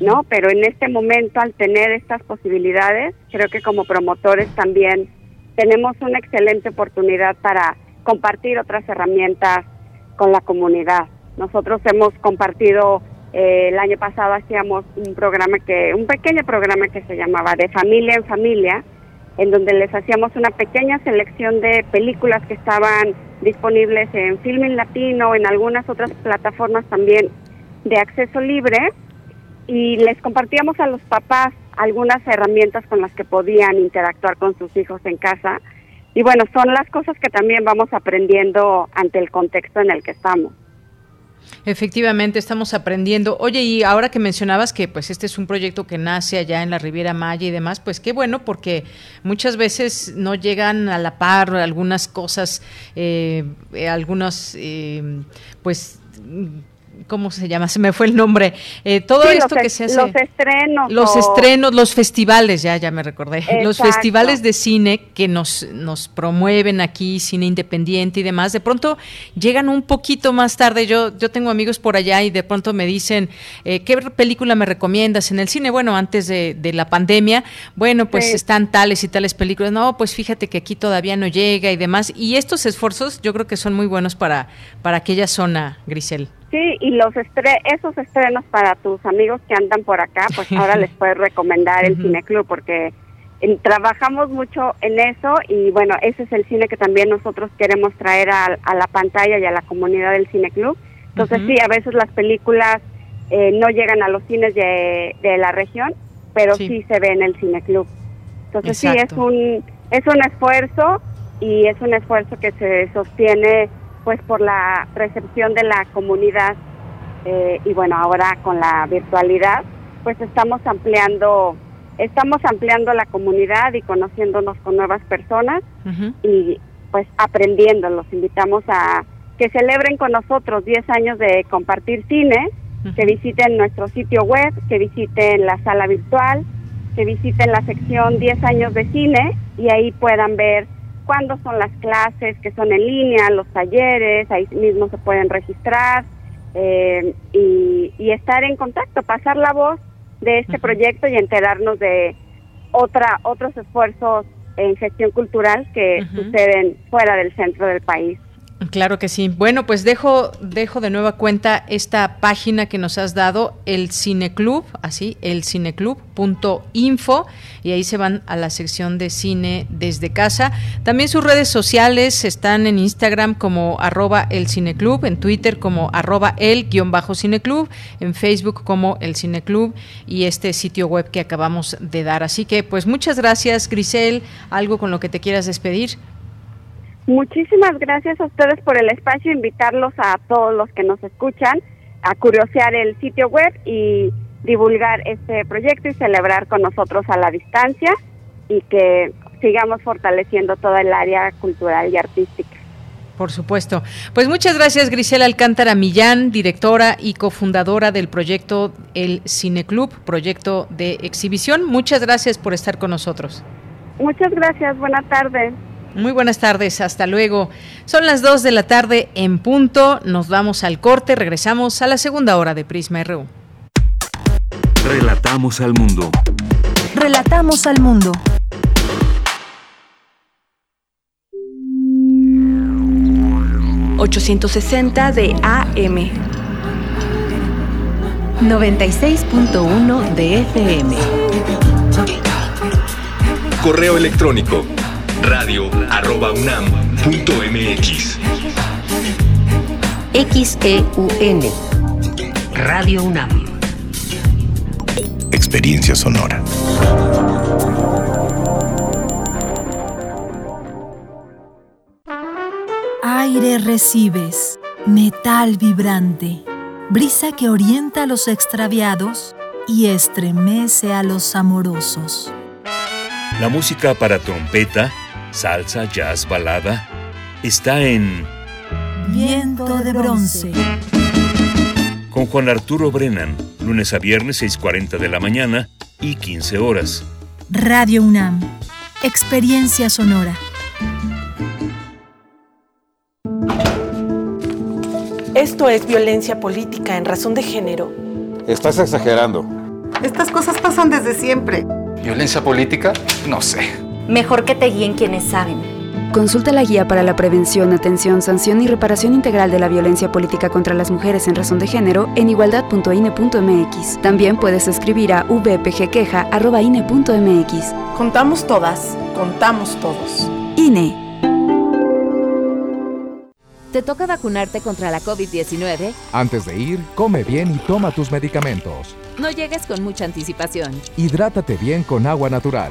¿no? Pero en este momento, al tener estas posibilidades, creo que como promotores también tenemos una excelente oportunidad para compartir otras herramientas con la comunidad. Nosotros hemos compartido eh, el año pasado hacíamos un programa que un pequeño programa que se llamaba de familia en familia en donde les hacíamos una pequeña selección de películas que estaban disponibles en Filmin Latino, en algunas otras plataformas también de acceso libre, y les compartíamos a los papás algunas herramientas con las que podían interactuar con sus hijos en casa. Y bueno, son las cosas que también vamos aprendiendo ante el contexto en el que estamos. Efectivamente, estamos aprendiendo. Oye, y ahora que mencionabas que pues este es un proyecto que nace allá en la Riviera Maya y demás, pues qué bueno, porque muchas veces no llegan a la par algunas cosas, eh, eh algunos, eh, pues ¿cómo se llama? Se me fue el nombre. Eh, todo esto que se hace. Los estrenos. Los estrenos, los festivales, ya, ya me recordé. Los festivales de cine que nos, nos promueven aquí, cine independiente y demás, de pronto llegan un poquito más tarde. Yo, yo tengo amigos por allá y de pronto me dicen, eh, ¿qué película me recomiendas en el cine? Bueno, antes de, la pandemia, bueno, pues están tales y tales películas. No, pues fíjate que aquí todavía no llega y demás. Y estos esfuerzos yo creo que son muy buenos para, para aquella zona, Grisel. Sí, y los estre esos estrenos para tus amigos que andan por acá, pues ahora les puedes recomendar el Cine Club porque eh, trabajamos mucho en eso y bueno, ese es el cine que también nosotros queremos traer a, la pantalla y a la comunidad del Cine Club. Entonces sí, a veces las películas eh, no llegan a los cines de, la región, pero sí. se ve en el Cine Club. Entonces sí, es un, es un esfuerzo y es un esfuerzo que se sostiene pues por la recepción de la comunidad eh, y bueno ahora con la virtualidad pues estamos ampliando estamos ampliando la comunidad y conociéndonos con nuevas personas y pues aprendiendo. Los invitamos a que celebren con nosotros 10 años de compartir cine que visiten nuestro sitio web que visiten la sala virtual que visiten la sección 10 años de cine y ahí puedan ver cuándo son las clases que son en línea, los talleres, ahí mismo se pueden registrar eh, y, estar en contacto, pasar la voz de este proyecto y enterarnos de otra otros esfuerzos en gestión cultural que suceden fuera del centro del país. Claro que sí. Bueno, pues dejo, de nueva cuenta esta página que nos has dado, el Cineclub, así, el cineclub.info, y ahí se van a la sección de cine desde casa. También sus redes sociales están en Instagram como arroba el cineclub, en Twitter como arroba el guion bajo cineclub, en Facebook como el cineclub y este sitio web que acabamos de dar. Así que, pues muchas gracias, Grisel. ¿Algo con lo que te quieras despedir? Muchísimas gracias a ustedes por el espacio, invitarlos a todos los que nos escuchan a curiosear el sitio web y divulgar este proyecto y celebrar con nosotros a la distancia y que sigamos fortaleciendo toda el área cultural y artística. Por supuesto. Pues muchas gracias Grisela Alcántara Millán, directora y cofundadora del proyecto El Cineclub, proyecto de exhibición. Muchas gracias por estar con nosotros. Muchas gracias, buenas tardes. Muy buenas tardes, hasta luego. Son las 2 de la tarde en punto, nos vamos al corte, regresamos a la segunda hora de Prisma RU. Relatamos al mundo. Relatamos al mundo. ...860 de AM... ...96.1 de FM... Correo electrónico radio arroba unam punto mx. XEUN Radio UNAM. Experiencia sonora. Aire recibes, metal vibrante, brisa que orienta a los extraviados y estremece a los amorosos. La música para trompeta, salsa, jazz, balada, está en Viento de Bronce. Con Juan Arturo Brennan, lunes a viernes 6.40 de la mañana y 15 horas. Radio UNAM, experiencia sonora. Esto es violencia política en razón de género. Estás exagerando. Estas cosas pasan desde siempre. ¿Violencia política? No sé. Mejor que te guíen quienes saben. Consulta la guía para la prevención, atención, sanción y reparación integral de la violencia política contra las mujeres en razón de género en igualdad.ine.mx. También puedes escribir a vpgqueja.ine.mx. Contamos todas, contamos todos. INE. ¿Te toca vacunarte contra la COVID-19? Antes de ir, come bien y toma tus medicamentos. No llegues con mucha anticipación. Hidrátate bien con agua natural.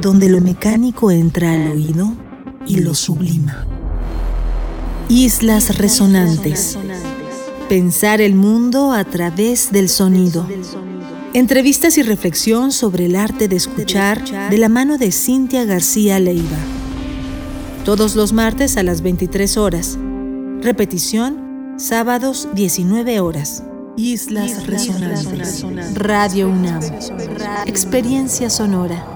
donde lo mecánico entra al oído y lo sublima. Islas resonantes. Pensar el mundo a través del sonido. Entrevistas y reflexión sobre el arte de escuchar de la mano de Cintia García Leiva. Todos los martes a las 23 horas. Repetición, sábados 19 horas. Islas, Resonantes. Radio UNAM. Experiencia sonora.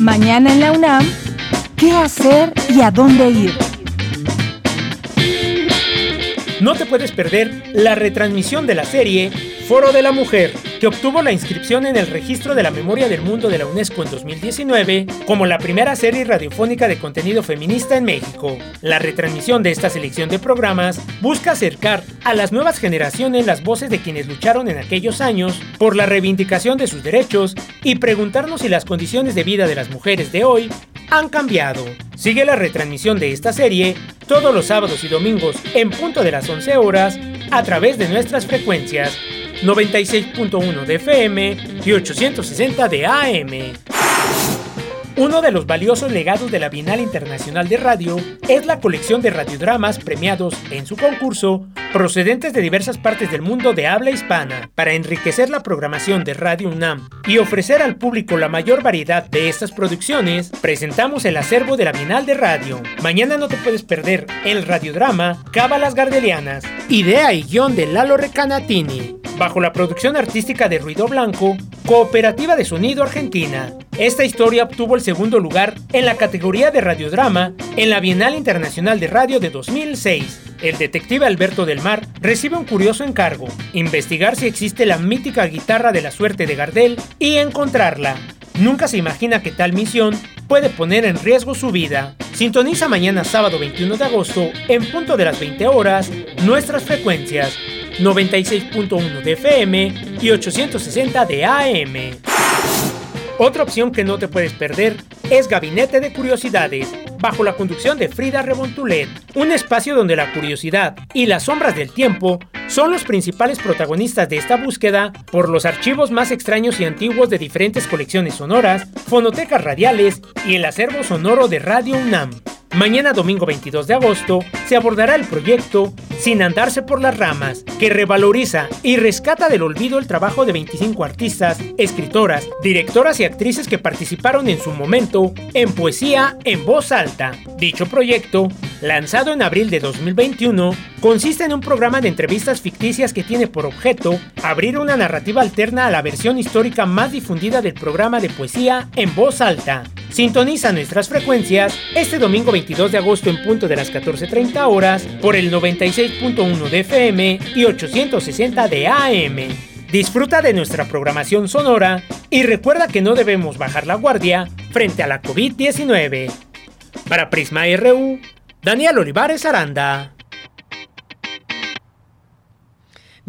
Mañana en la UNAM, ¿qué hacer y a dónde ir? No te puedes perder la retransmisión de la serie Foro de la Mujer, que obtuvo la inscripción en el Registro de la Memoria del Mundo de la UNESCO en 2019 como la primera serie radiofónica de contenido feminista en México. La retransmisión de esta selección de programas busca acercar a las nuevas generaciones las voces de quienes lucharon en aquellos años por la reivindicación de sus derechos y preguntarnos si las condiciones de vida de las mujeres de hoy han cambiado. Sigue la retransmisión de esta serie todos los sábados y domingos en punto de las 11 horas a través de nuestras frecuencias 96.1 de FM y 860 de AM. Uno de los valiosos legados de la Bienal Internacional de Radio es la colección de radiodramas premiados en su concurso procedentes de diversas partes del mundo de habla hispana. Para enriquecer la programación de Radio UNAM y ofrecer al público la mayor variedad de estas producciones, presentamos el acervo de la Bienal de Radio. Mañana no te puedes perder el radiodrama Cábalas Gardelianas, idea y guion de Lalo Recanatini, bajo la producción artística de Ruido Blanco, Cooperativa de Sonido Argentina. Esta historia obtuvo el segundo lugar en la categoría de radiodrama en la Bienal Internacional de Radio de 2006. El detective Alberto del Mar recibe un curioso encargo, investigar si existe la mítica guitarra de la suerte de Gardel y encontrarla. Nunca se imagina que tal misión puede poner en riesgo su vida. Sintoniza mañana sábado 21 de agosto, en punto de las 20 horas, nuestras frecuencias 96.1 de FM y 860 de AM. Otra opción que no te puedes perder es Gabinete de Curiosidades, bajo la conducción de Frida Rebontulet, un espacio donde la curiosidad y las sombras del tiempo son los principales protagonistas de esta búsqueda por los archivos más extraños y antiguos de diferentes colecciones sonoras, fonotecas radiales y el acervo sonoro de Radio UNAM. Mañana domingo 22 de agosto se abordará el proyecto Sin andarse por las ramas, que revaloriza y rescata del olvido el trabajo de 25 artistas, escritoras, directoras y actrices que participaron en su momento en poesía en voz alta. Dicho proyecto, lanzado en abril de 2021, consiste en un programa de entrevistas ficticias que tiene por objeto abrir una narrativa alterna a la versión histórica más difundida del programa de poesía en voz alta. Sintoniza nuestras frecuencias este domingo 22 de agosto en punto de las 14.30 horas por el 96.1 de FM y 860 de AM. Disfruta de nuestra programación sonora y recuerda que no debemos bajar la guardia frente a la COVID-19. Para Prisma RU, Daniel Olivares Aranda.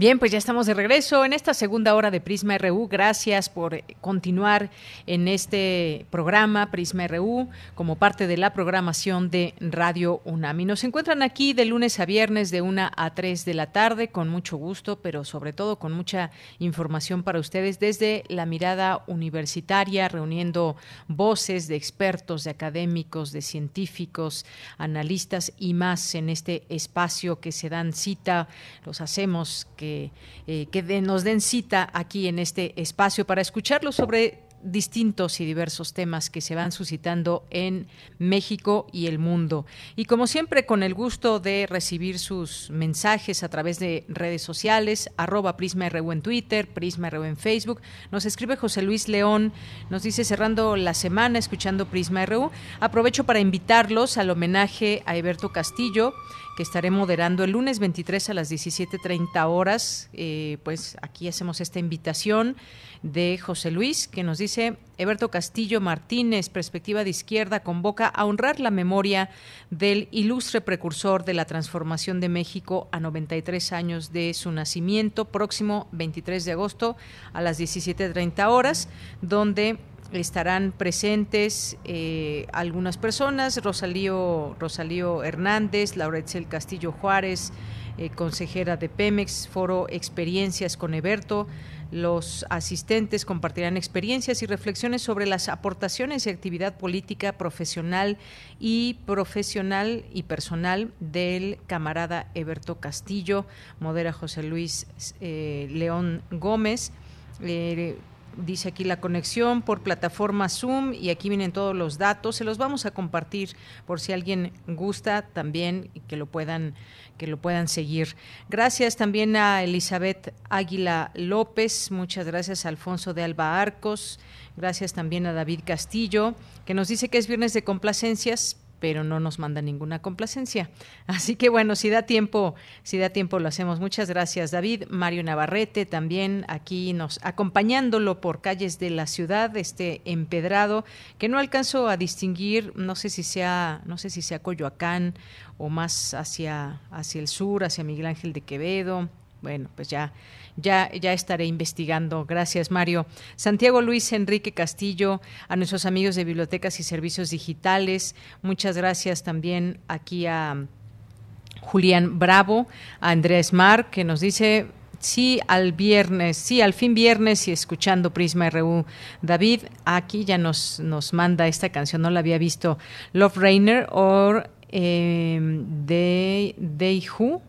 Bien, pues ya estamos de regreso en esta segunda hora de Prisma RU. Gracias por continuar en este programa Prisma RU como parte de la programación de Radio UNAM. Y nos encuentran aquí de lunes a viernes de 1 a 3 de la tarde con mucho gusto, pero sobre todo con mucha información para ustedes desde la mirada universitaria, reuniendo voces de expertos, de académicos, de científicos, analistas y más en este espacio que se dan cita, los hacemos que que, eh, que nos den cita aquí en este espacio para escucharlo sobre distintos y diversos temas que se van suscitando en México y el mundo. Y como siempre, con el gusto de recibir sus mensajes a través de redes sociales, arroba Prisma RU en Twitter, Prisma RU en Facebook. Nos escribe José Luis León, nos dice cerrando la semana escuchando Prisma RU. Aprovecho para invitarlos al homenaje a Eberto Castillo estaré moderando el lunes 23 a las 17.30 horas. Eh, pues aquí hacemos esta invitación de José Luis, que nos dice, Eberto Castillo Martínez, Perspectiva de Izquierda, convoca a honrar la memoria del ilustre precursor de la transformación de México a 93 años de su nacimiento, próximo 23 de agosto a las 17.30 horas, donde estarán presentes eh, algunas personas, Rosalío, Rosalío Hernández, Lauretzel Castillo Juárez, eh, consejera de Pemex, foro Experiencias con Eberto. Los asistentes compartirán experiencias y reflexiones sobre las aportaciones y actividad política profesional y profesional y personal del camarada Eberto Castillo, modera José Luis eh, León Gómez dice aquí la conexión por plataforma Zoom y aquí vienen todos los datos. Se los vamos a compartir por si alguien gusta también y que lo puedan que lo puedan seguir. Gracias también a Elizabeth Águila López, muchas gracias a Alfonso de Alba Arcos, gracias también a David Castillo, que nos dice que es viernes de complacencias, pero no nos manda ninguna complacencia. Así que bueno, si da tiempo, si da tiempo lo hacemos. Muchas gracias, David. Mario Navarrete también aquí nos acompañándolo por calles de la ciudad, este empedrado, que no alcanzo a distinguir, no sé si sea, no sé si sea Coyoacán o más hacia, hacia el sur, hacia Miguel Ángel de Quevedo. Bueno, pues ya ya, ya estaré investigando. Gracias, Mario. Santiago Luis Enrique Castillo, a nuestros amigos de bibliotecas y servicios digitales. Muchas gracias también aquí a Julián Bravo, a Andrés Mar, que nos dice sí al viernes, sí al fin viernes y escuchando Prisma RU. David aquí ya nos, nos manda esta canción, no la había visto, Love Rainer o eh, de Who,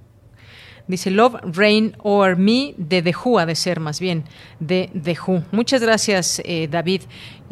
Dice Love Rain Over Me de The Who, ha de ser más bien, de The Who. Muchas gracias, eh, David.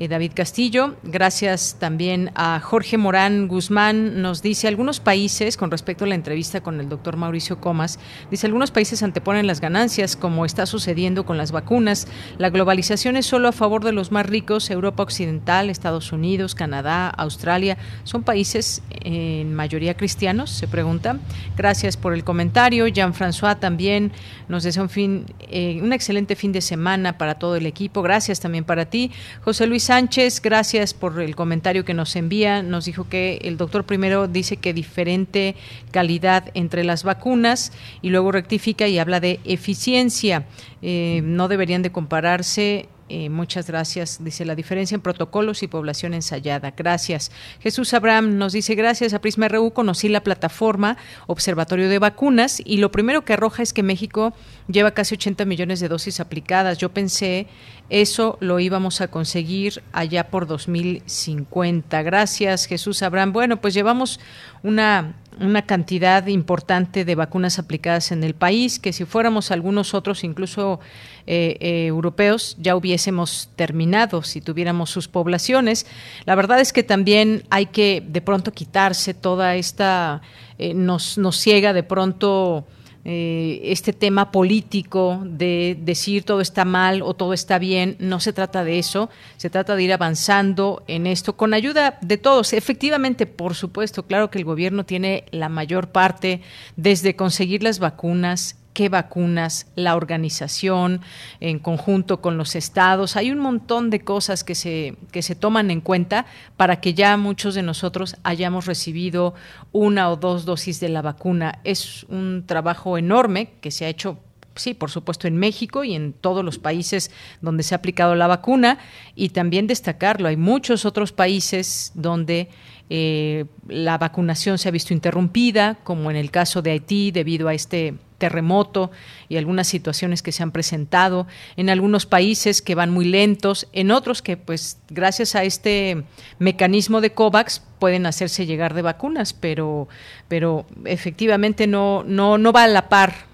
Eh, David Castillo. Gracias también a Jorge Morán Guzmán. Nos dice algunos países, con respecto a la entrevista con el doctor Mauricio Comas, dice algunos países anteponen las ganancias, como está sucediendo con las vacunas. La globalización es solo a favor de los más ricos. Europa Occidental, Estados Unidos, Canadá, Australia, son países en mayoría cristianos, se pregunta. Gracias por el comentario. Jean-François también nos desea un, fin, eh, un excelente fin de semana para todo el equipo. Gracias también para ti. José Luis Sánchez, gracias por el comentario que nos envía. Nos dijo que el doctor primero dice que diferente calidad entre las vacunas y luego rectifica y habla de eficiencia. Eh, no deberían de compararse eh, muchas gracias. Dice la diferencia en protocolos y población ensayada. Gracias. Jesús Abraham nos dice gracias a Prisma RU conocí la plataforma Observatorio de Vacunas y lo primero que arroja es que México lleva casi 80 millones de dosis aplicadas. Yo pensé eso lo íbamos a conseguir allá por 2050. Gracias, Jesús Abraham. Bueno, pues llevamos una, una cantidad importante de vacunas aplicadas en el país, que si fuéramos algunos otros, incluso eh, eh, europeos, ya hubiésemos terminado si tuviéramos sus poblaciones. La verdad es que también hay que de pronto quitarse toda esta, eh, nos, nos ciega de pronto eh, este tema político de decir todo está mal o todo está bien, no se trata de eso, se trata de ir avanzando en esto con ayuda de todos. Efectivamente, por supuesto, claro que el gobierno tiene la mayor parte desde conseguir las vacunas, qué vacunas, la organización en conjunto con los estados. Hay un montón de cosas que se, que se toman en cuenta para que ya muchos de nosotros hayamos recibido una o dos dosis de la vacuna. Es un trabajo enorme que se ha hecho sí, por supuesto, en México y en todos los países donde se ha aplicado la vacuna. Y también destacarlo, hay muchos otros países donde eh, la vacunación se ha visto interrumpida, como en el caso de Haití, debido a este terremoto y algunas situaciones que se han presentado en algunos países que van muy lentos, en otros que pues gracias a este mecanismo de COVAX pueden hacerse llegar de vacunas, pero pero efectivamente no no no va a la par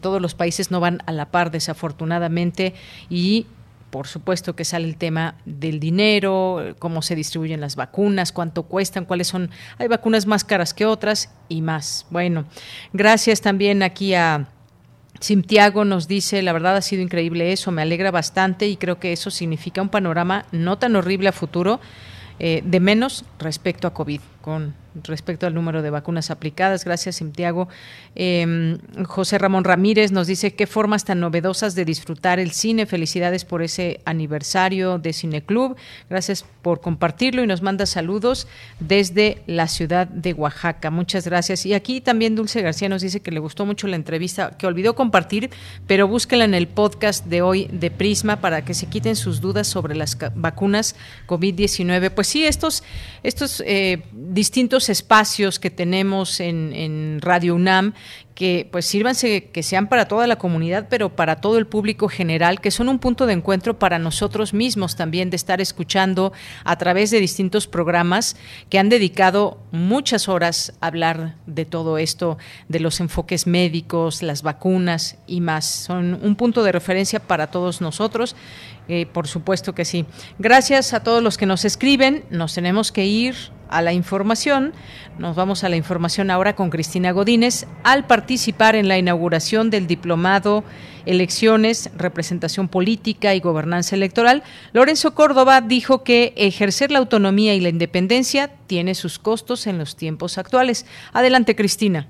todos los países no van a la par, desafortunadamente, y por supuesto que sale el tema del dinero, cómo se distribuyen las vacunas, cuánto cuestan, cuáles son. Hay vacunas más caras que otras y más. Bueno, gracias también aquí a. Santiago nos dice, la verdad ha sido increíble eso, me alegra bastante y creo que eso significa un panorama no tan horrible a futuro, eh, de menos respecto a COVID, con respecto al número de vacunas aplicadas. Gracias, Santiago. Em, José Ramón Ramírez nos dice qué formas tan novedosas de disfrutar el cine. Felicidades por ese aniversario de Cineclub. Gracias por compartirlo y nos manda saludos desde la ciudad de Oaxaca. Muchas gracias. Y aquí también Dulce García nos dice que le gustó mucho la entrevista, que olvidó compartir, pero búsquela en el podcast de hoy de Prisma para que se quiten sus dudas sobre las vacunas COVID-19. Pues sí, estos, estos eh, distintos espacios que tenemos en, Radio UNAM que pues sírvanse que sean para toda la comunidad, pero para todo el público general, que son un punto de encuentro para nosotros mismos también de estar escuchando a través de distintos programas que han dedicado muchas horas a hablar de todo esto, de los enfoques médicos, las vacunas y más. Son un punto de referencia para todos nosotros. Eh, por supuesto que sí. Gracias a todos los que nos escriben. Nos tenemos que ir a la información. Nos vamos a la información ahora con Cristina Godínez. Al participar en la inauguración del diplomado Elecciones, Representación Política y Gobernanza Electoral, Lorenzo Córdoba dijo que ejercer la autonomía y la independencia tiene sus costos en los tiempos actuales. Adelante, Cristina.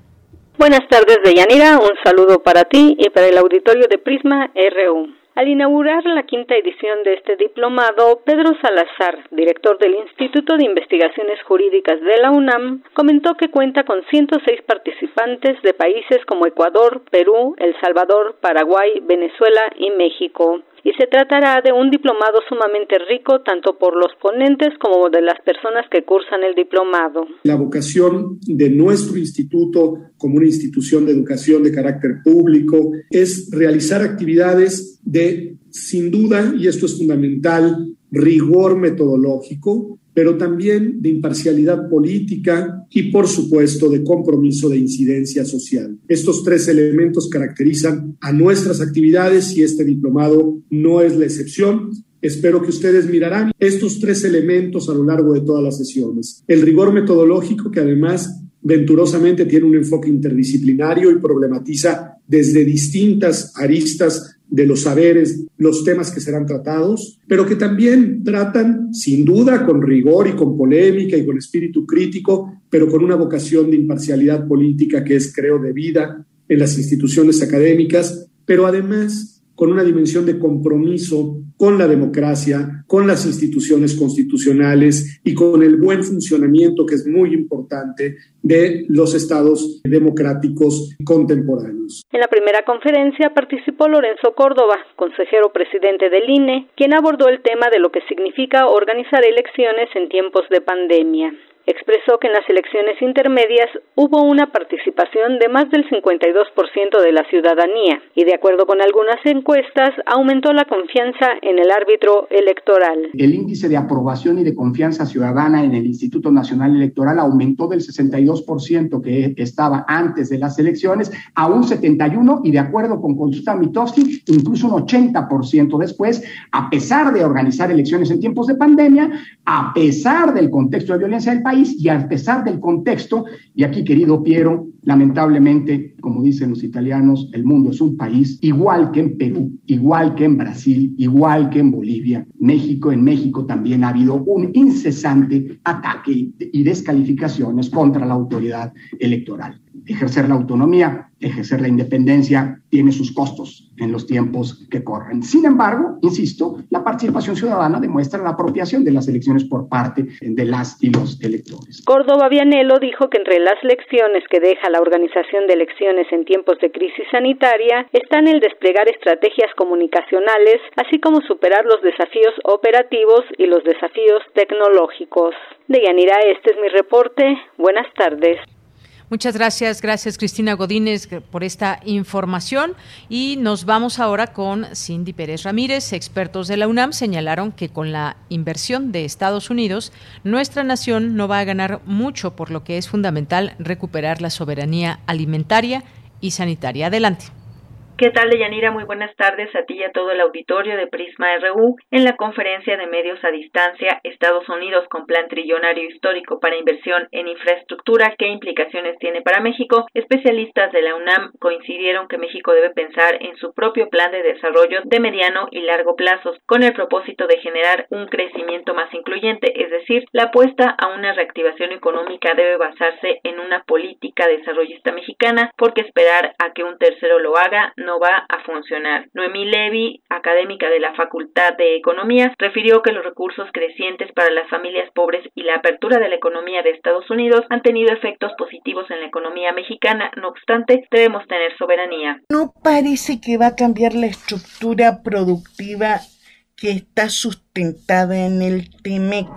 Buenas tardes, Deyanira. Un saludo para ti y para el auditorio de Prisma RU. Al inaugurar la quinta edición de este diplomado, Pedro Salazar, director del Instituto de Investigaciones Jurídicas de la UNAM, comentó que cuenta con 106 participantes de países como Ecuador, Perú, El Salvador, Paraguay, Venezuela y México y se tratará de un diplomado sumamente rico tanto por los ponentes como de las personas que cursan el diplomado. La vocación de nuestro instituto como una institución de educación de carácter público es realizar actividades de, sin duda, y esto es fundamental, rigor metodológico, pero también de imparcialidad política y, por supuesto, de compromiso de incidencia social. Estos tres elementos caracterizan a nuestras actividades y este diplomado no es la excepción. Espero que ustedes mirarán estos tres elementos a lo largo de todas las sesiones. El rigor metodológico, que además venturosamente tiene un enfoque interdisciplinario y problematiza desde distintas aristas de los saberes, los temas que serán tratados, pero que también tratan, sin duda, con rigor y con polémica y con espíritu crítico, pero con una vocación de imparcialidad política que es, creo, debida en las instituciones académicas, pero además con una dimensión de compromiso con la democracia, con las instituciones constitucionales y con el buen funcionamiento, que es muy importante, de los estados democráticos contemporáneos. En la primera conferencia participó Lorenzo Córdoba, consejero presidente del INE, quien abordó el tema de lo que significa organizar elecciones en tiempos de pandemia expresó que en las elecciones intermedias hubo una participación de más del 52% de la ciudadanía y de acuerdo con algunas encuestas aumentó la confianza en el árbitro electoral. El índice de aprobación y de confianza ciudadana en el Instituto Nacional Electoral aumentó del 62% que estaba antes de las elecciones a un 71 y de acuerdo con Consulta Mitofsky incluso un 80% después, a pesar de organizar elecciones en tiempos de pandemia, a pesar del contexto de violencia del país y a pesar del contexto, y aquí querido Piero, lamentablemente, como dicen los italianos, el mundo es un país igual que en Perú, igual que en Brasil, igual que en Bolivia, México, en México también ha habido un incesante ataque y descalificaciones contra la autoridad electoral. Ejercer la autonomía ejercer la independencia tiene sus costos en los tiempos que corren. Sin embargo, insisto, la participación ciudadana demuestra la apropiación de las elecciones por parte de las y los electores. Córdoba Vianelo dijo que entre las lecciones que deja la organización de elecciones en tiempos de crisis sanitaria están el desplegar estrategias comunicacionales, así como superar los desafíos operativos y los desafíos tecnológicos. De Yanira, este es mi reporte. Buenas tardes. Muchas gracias, gracias Cristina Godínez por esta información y nos vamos ahora con Cindy Pérez Ramírez. Expertos de la UNAM señalaron que con la inversión de Estados Unidos, nuestra nación no va a ganar mucho, por lo que es fundamental recuperar la soberanía alimentaria y sanitaria. Adelante. ¿Qué tal, Deyanira? Muy buenas tardes a ti y a todo el auditorio de Prisma RU. En la conferencia de medios a distancia, Estados Unidos con plan trillonario histórico para inversión en infraestructura, ¿qué implicaciones tiene para México? Especialistas de la UNAM coincidieron que México debe pensar en su propio plan de desarrollo de mediano y largo plazos, con el propósito de generar un crecimiento más incluyente, es decir, la apuesta a una reactivación económica debe basarse en una política desarrollista mexicana, porque esperar a que un tercero lo haga no va a funcionar. Noemí Levy, académica de la Facultad de Economía, refirió que los recursos crecientes para las familias pobres y la apertura de la economía de Estados Unidos han tenido efectos positivos en la economía mexicana. No obstante, debemos tener soberanía. No parece que va a cambiar la estructura productiva que está sustentada en el TEMEC.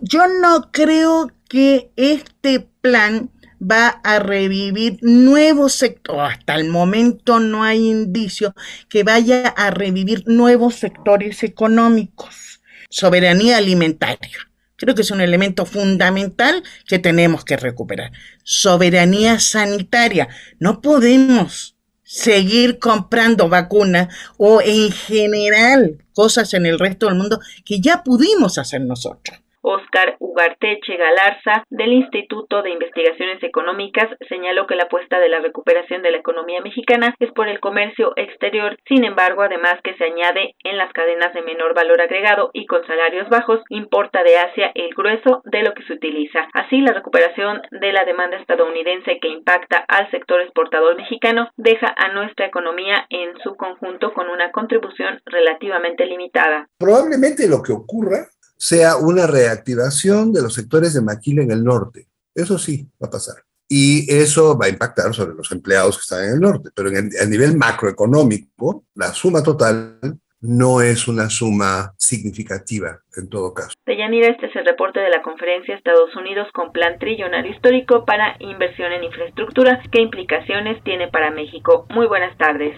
Yo no creo que este plan va a revivir nuevos sectores. Hasta el momento no hay indicio que vaya a revivir nuevos sectores económicos. Soberanía alimentaria. Creo que es un elemento fundamental que tenemos que recuperar. Soberanía sanitaria. No podemos seguir comprando vacunas o en general cosas en el resto del mundo que ya pudimos hacer nosotros. Oscar Ugarteche Galarza, del Instituto de Investigaciones Económicas, señaló que la apuesta de la recuperación de la economía mexicana es por el comercio exterior. Sin embargo, además que se añade en las cadenas de menor valor agregado y con salarios bajos, importa de Asia el grueso de lo que se utiliza. Así, la recuperación de la demanda estadounidense que impacta al sector exportador mexicano deja a nuestra economía en su conjunto con una contribución relativamente limitada. Probablemente lo que ocurra sea una reactivación de los sectores de maquila en el norte. Eso sí, va a pasar. Y eso va a impactar sobre los empleados que están en el norte. Pero en el, a nivel macroeconómico, la suma total no es una suma significativa en todo caso. Deyanira, este es el reporte de la conferencia Estados Unidos con plan trillonario histórico para inversión en infraestructura. ¿Qué implicaciones tiene para México? Muy buenas tardes.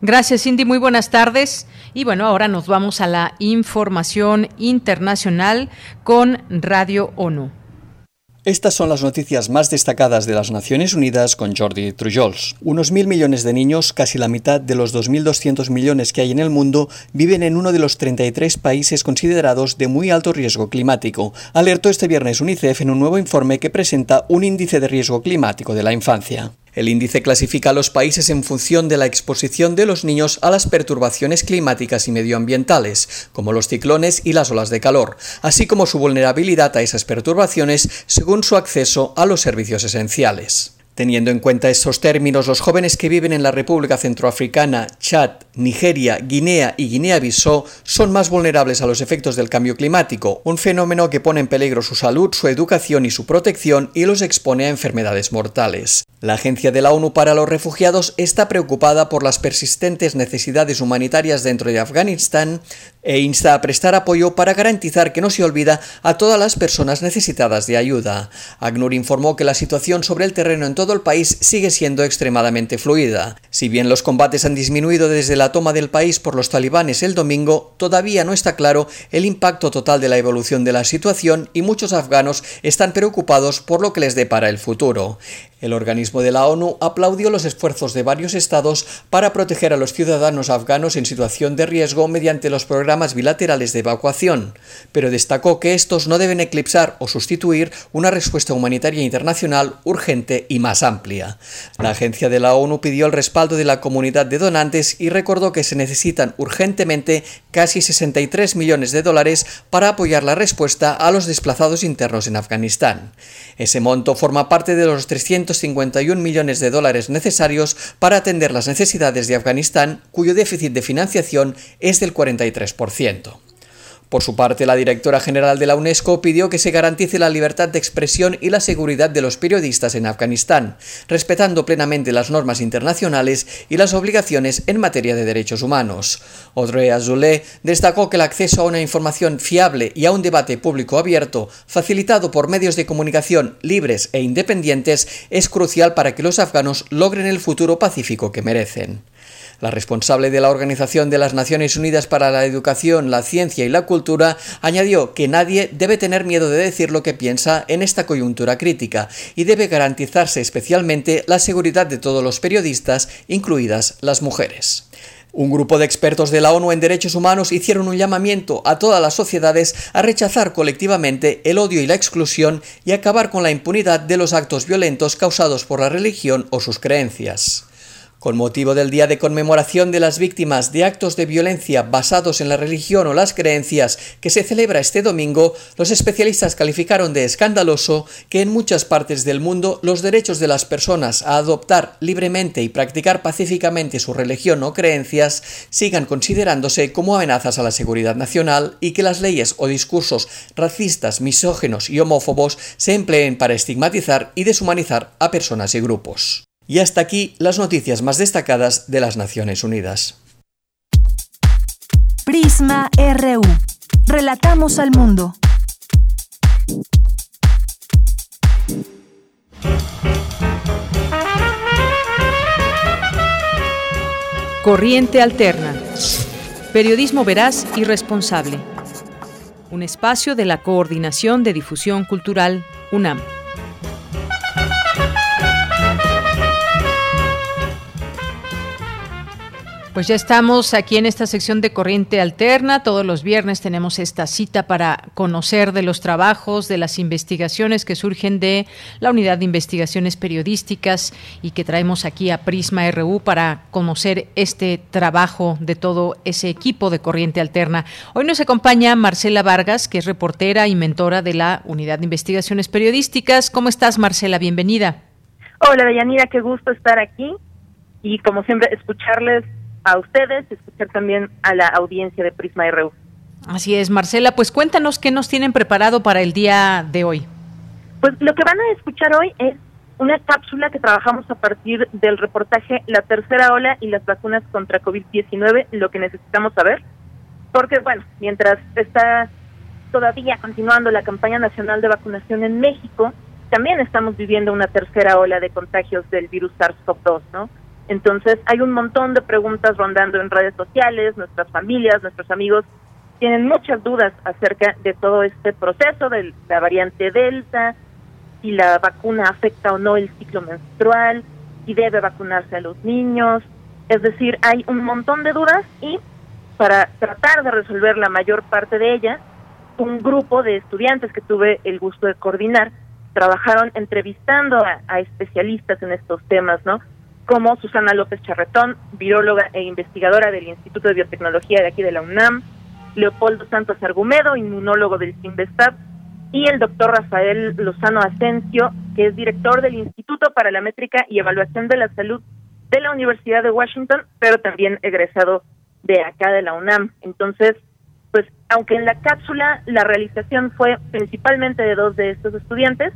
Gracias, Cindy. Muy buenas tardes. Y bueno, ahora nos vamos a la información internacional con Radio ONU. Estas son las noticias más destacadas de las Naciones Unidas con Jordi Trujols. Unos mil millones de niños, casi la mitad de los 2.200 millones que hay en el mundo, viven en uno de los 33 países considerados de muy alto riesgo climático, alertó este viernes UNICEF en un nuevo informe que presenta un índice de riesgo climático de la infancia. El índice clasifica a los países en función de la exposición de los niños a las perturbaciones climáticas y medioambientales, como los ciclones y las olas de calor, así como su vulnerabilidad a esas perturbaciones según su acceso a los servicios esenciales. Teniendo en cuenta estos términos, los jóvenes que viven en la República Centroafricana, Chad, Nigeria, Guinea y Guinea-Bissau son más vulnerables a los efectos del cambio climático, un fenómeno que pone en peligro su salud, su educación y su protección y los expone a enfermedades mortales. La Agencia de la ONU para los Refugiados está preocupada por las persistentes necesidades humanitarias dentro de Afganistán e insta a prestar apoyo para garantizar que no se olvida a todas las personas necesitadas de ayuda. ACNUR informó que la situación sobre el terreno en todo el país sigue siendo extremadamente fluida. Si bien los combates han disminuido desde la toma del país por los talibanes el domingo, todavía no está claro el impacto total de la evolución de la situación y muchos afganos están preocupados por lo que les depara el futuro. El organismo de la ONU aplaudió los esfuerzos de varios estados para proteger a los ciudadanos afganos en situación de riesgo mediante los programas bilaterales de evacuación, pero destacó que estos no deben eclipsar o sustituir una respuesta humanitaria internacional urgente y más amplia. La agencia de la ONU pidió el respaldo de la comunidad de donantes y recordó que se necesitan urgentemente casi 63 millones de dólares para apoyar la respuesta a los desplazados internos en Afganistán. Ese monto forma parte de los 351 millones de dólares necesarios para atender las necesidades de Afganistán, cuyo déficit de financiación es del 43%. Por su parte, la directora general de la UNESCO pidió que se garantice la libertad de expresión y la seguridad de los periodistas en Afganistán, respetando plenamente las normas internacionales y las obligaciones en materia de derechos humanos. Audrey Azoulay destacó que el acceso a una información fiable y a un debate público abierto, facilitado por medios de comunicación libres e independientes, es crucial para que los afganos logren el futuro pacífico que merecen. La responsable de la Organización de las Naciones Unidas para la Educación, la Ciencia y la Cultura añadió que nadie debe tener miedo de decir lo que piensa en esta coyuntura crítica y debe garantizarse especialmente la seguridad de todos los periodistas, incluidas las mujeres. Un grupo de expertos de la ONU en derechos humanos hicieron un llamamiento a todas las sociedades a rechazar colectivamente el odio y la exclusión y acabar con la impunidad de los actos violentos causados por la religión o sus creencias. Con motivo del Día de Conmemoración de las Víctimas de Actos de Violencia basados en la religión o las creencias que se celebra este domingo, los especialistas calificaron de escandaloso que en muchas partes del mundo los derechos de las personas a adoptar libremente y practicar pacíficamente su religión o creencias sigan considerándose como amenazas a la seguridad nacional y que las leyes o discursos racistas, misógenos y homófobos se empleen para estigmatizar y deshumanizar a personas y grupos. Y hasta aquí las noticias más destacadas de las Naciones Unidas. Prisma RU. Relatamos al mundo. Corriente Alterna. Periodismo veraz y responsable. Un espacio de la Coordinación de Difusión Cultural, UNAM. Pues ya estamos aquí en esta sección de Corriente Alterna. Todos los viernes tenemos esta cita para conocer de los trabajos, de las investigaciones que surgen de la Unidad de Investigaciones Periodísticas y que traemos aquí a Prisma RU para conocer este trabajo de todo ese equipo de Corriente Alterna. Hoy nos acompaña Marcela Vargas, que es reportera y mentora de la Unidad de Investigaciones Periodísticas. ¿Cómo estás, Marcela? Bienvenida. Hola, Deyanira, qué gusto estar aquí y como siempre escucharles a ustedes, escuchar también a la audiencia de Prisma RU. Así es, Marcela, pues cuéntanos qué nos tienen preparado para el día de hoy. Pues lo que van a escuchar hoy es una cápsula que trabajamos a partir del reportaje La tercera ola y las vacunas contra COVID-19, lo que necesitamos saber, porque bueno, mientras está todavía continuando la campaña nacional de vacunación en México, también estamos viviendo una tercera ola de contagios del virus SARS-CoV-2, ¿no? Entonces hay un montón de preguntas rondando en redes sociales, nuestras familias, nuestros amigos tienen muchas dudas acerca de todo este proceso de la variante Delta, si la vacuna afecta o no el ciclo menstrual, si debe vacunarse a los niños. Es decir, hay un montón de dudas y para tratar de resolver la mayor parte de ellas, un grupo de estudiantes que tuve el gusto de coordinar trabajaron entrevistando a, a especialistas en estos temas, ¿no? Como Susana López Charretón, viróloga e investigadora del Instituto de Biotecnología de aquí de la UNAM, Leopoldo Santos Argumedo, inmunólogo del CIMBESTAB, y el doctor Rafael Lozano Asensio, que es director del Instituto para la Métrica y Evaluación de la Salud de la Universidad de Washington, pero también egresado de acá de la UNAM. Entonces, pues aunque en la cápsula la realización fue principalmente de dos de estos estudiantes,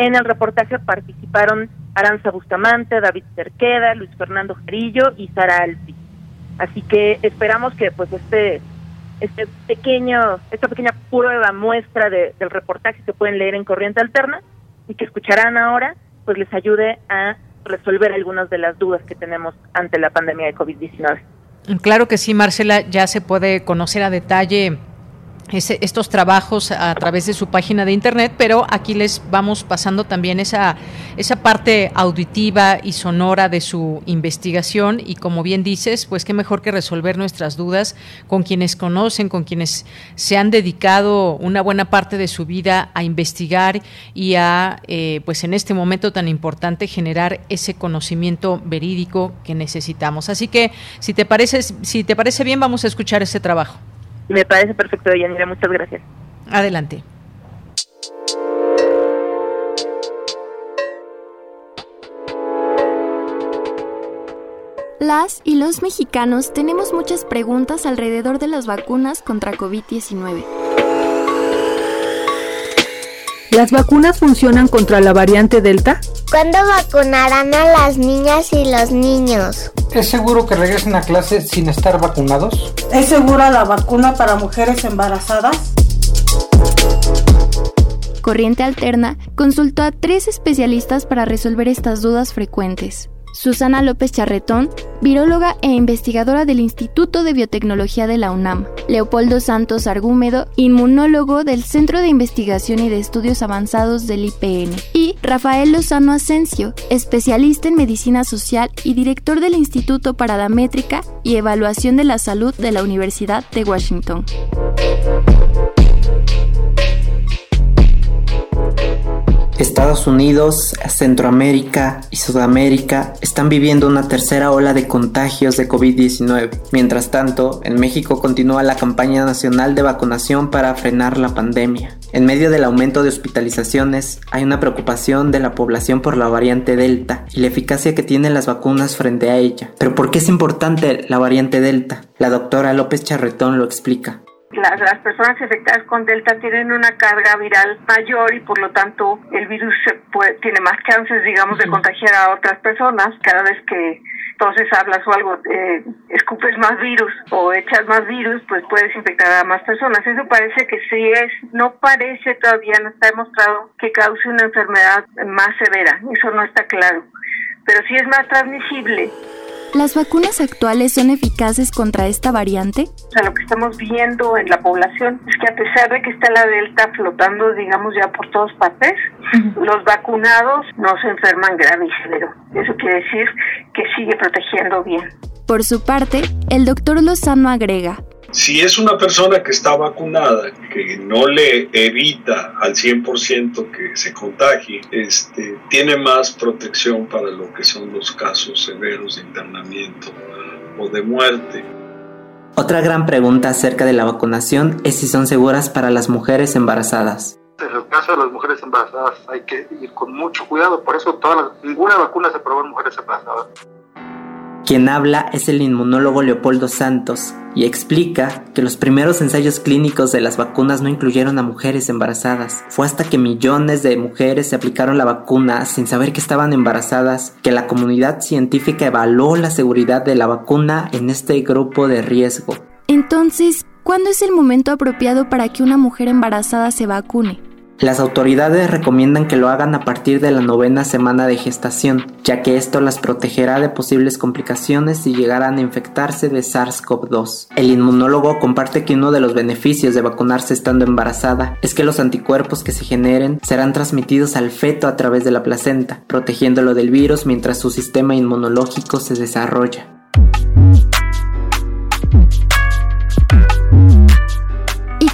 en el reportaje participaron Aranza Bustamante, David Cerqueda, Luis Fernando Jarillo y Sara Alpi. Así que esperamos que pues este este pequeño esta pequeña prueba muestra del reportaje que pueden leer en Corriente Alterna y que escucharán ahora pues les ayude a resolver algunas de las dudas que tenemos ante la pandemia de COVID-19. Claro que sí, Marcela, ya se puede conocer a detalle estos trabajos a través de su página de internet, pero aquí les vamos pasando también esa, esa parte auditiva y sonora de su investigación y como bien dices, pues qué mejor que resolver nuestras dudas con quienes conocen, con quienes se han dedicado una buena parte de su vida a investigar y a, eh, pues en este momento tan importante, generar ese conocimiento verídico que necesitamos. Así que si te parece, si te parece bien, vamos a escuchar ese trabajo. Me parece perfecto, Yanira. Muchas gracias. Adelante. Las y los mexicanos tenemos muchas preguntas alrededor de las vacunas contra COVID-19. ¿Las vacunas funcionan contra la variante Delta? ¿Cuándo vacunarán a las niñas y los niños? ¿Es seguro que regresen a clase sin estar vacunados? ¿Es segura la vacuna para mujeres embarazadas? Corriente Alterna consultó a tres especialistas para resolver estas dudas frecuentes. Susana López Charretón, viróloga e investigadora del Instituto de Biotecnología de la UNAM, Leopoldo Santos Argúmedo, inmunólogo del Centro de Investigación y de Estudios Avanzados del IPN, y Rafael Lozano Asensio, especialista en medicina social y director del Instituto para la Métrica y Evaluación de la Salud de la Universidad de Washington. Estados Unidos, Centroamérica y Sudamérica están viviendo una tercera ola de contagios de COVID-19. Mientras tanto, en México continúa la campaña nacional de vacunación para frenar la pandemia. En medio del aumento de hospitalizaciones, hay una preocupación de la población por la variante Delta y la eficacia que tienen las vacunas frente a ella. Pero ¿por qué es importante la variante Delta? La doctora López Charretón lo explica. Las, las, personas infectadas con Delta tienen una carga viral mayor y por lo tanto el virus puede, tiene más chances, digamos, de contagiar a otras personas. Cada vez que entonces hablas o algo, eh, escupes más virus o echas más virus, pues puedes infectar a más personas. Eso parece que sí es, no parece todavía, no está demostrado que cause una enfermedad más severa. Eso no está claro. Pero sí es más transmisible ¿Las vacunas actuales son eficaces contra esta variante? O sea, lo que estamos viendo en la población es que a pesar de que está la delta flotando, digamos, ya por todas partes, los vacunados no se enferman grave y severo. Eso quiere decir que sigue protegiendo bien. Por su parte, el doctor Lozano agrega, si es una persona que está vacunada, que no le evita al 100% que se contagie, este, tiene más protección para lo que son los casos severos de internamiento o de muerte. Otra gran pregunta acerca de la vacunación es si son seguras para las mujeres embarazadas. En el caso de las mujeres embarazadas hay que ir con mucho cuidado, por eso toda ninguna vacuna se probó en mujeres embarazadas. Quien habla es el inmunólogo Leopoldo Santos y explica que los primeros ensayos clínicos de las vacunas no incluyeron a mujeres embarazadas. Fue hasta que millones de mujeres se aplicaron la vacuna sin saber que estaban embarazadas que la comunidad científica evaluó la seguridad de la vacuna en este grupo de riesgo. Entonces, ¿cuándo es el momento apropiado para que una mujer embarazada se vacune? Las autoridades recomiendan que lo hagan a partir de la novena semana de gestación, ya que esto las protegerá de posibles complicaciones si llegaran a infectarse de SARS-CoV-2. El inmunólogo comparte que uno de los beneficios de vacunarse estando embarazada es que los anticuerpos que se generen serán transmitidos al feto a través de la placenta, protegiéndolo del virus mientras su sistema inmunológico se desarrolla.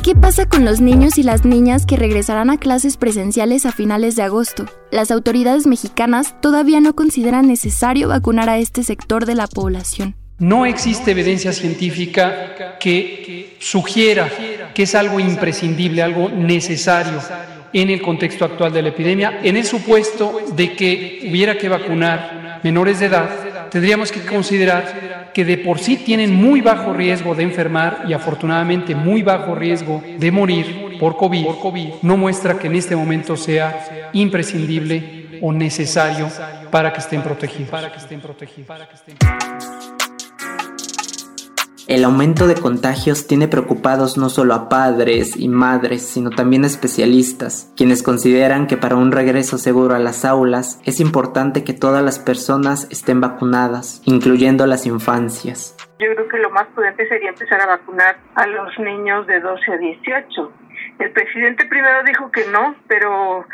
¿Qué pasa con los niños y las niñas que regresarán a clases presenciales a finales de agosto? Las autoridades mexicanas todavía no consideran necesario vacunar a este sector de la población. No existe evidencia científica que sugiera que es algo imprescindible, algo necesario en el contexto actual de la epidemia. En el supuesto de que hubiera que vacunar menores de edad, tendríamos que considerar que de por sí tienen muy bajo riesgo de enfermar y afortunadamente muy bajo riesgo de morir por COVID, no muestra que en este momento sea imprescindible o necesario para que estén protegidos. El aumento de contagios tiene preocupados no solo a padres y madres, sino también a especialistas, quienes consideran que para un regreso seguro a las aulas es importante que todas las personas estén vacunadas, incluyendo las infancias. Yo creo que lo más prudente sería empezar a vacunar a los niños de 12 a 18. El presidente primero dijo que no, pero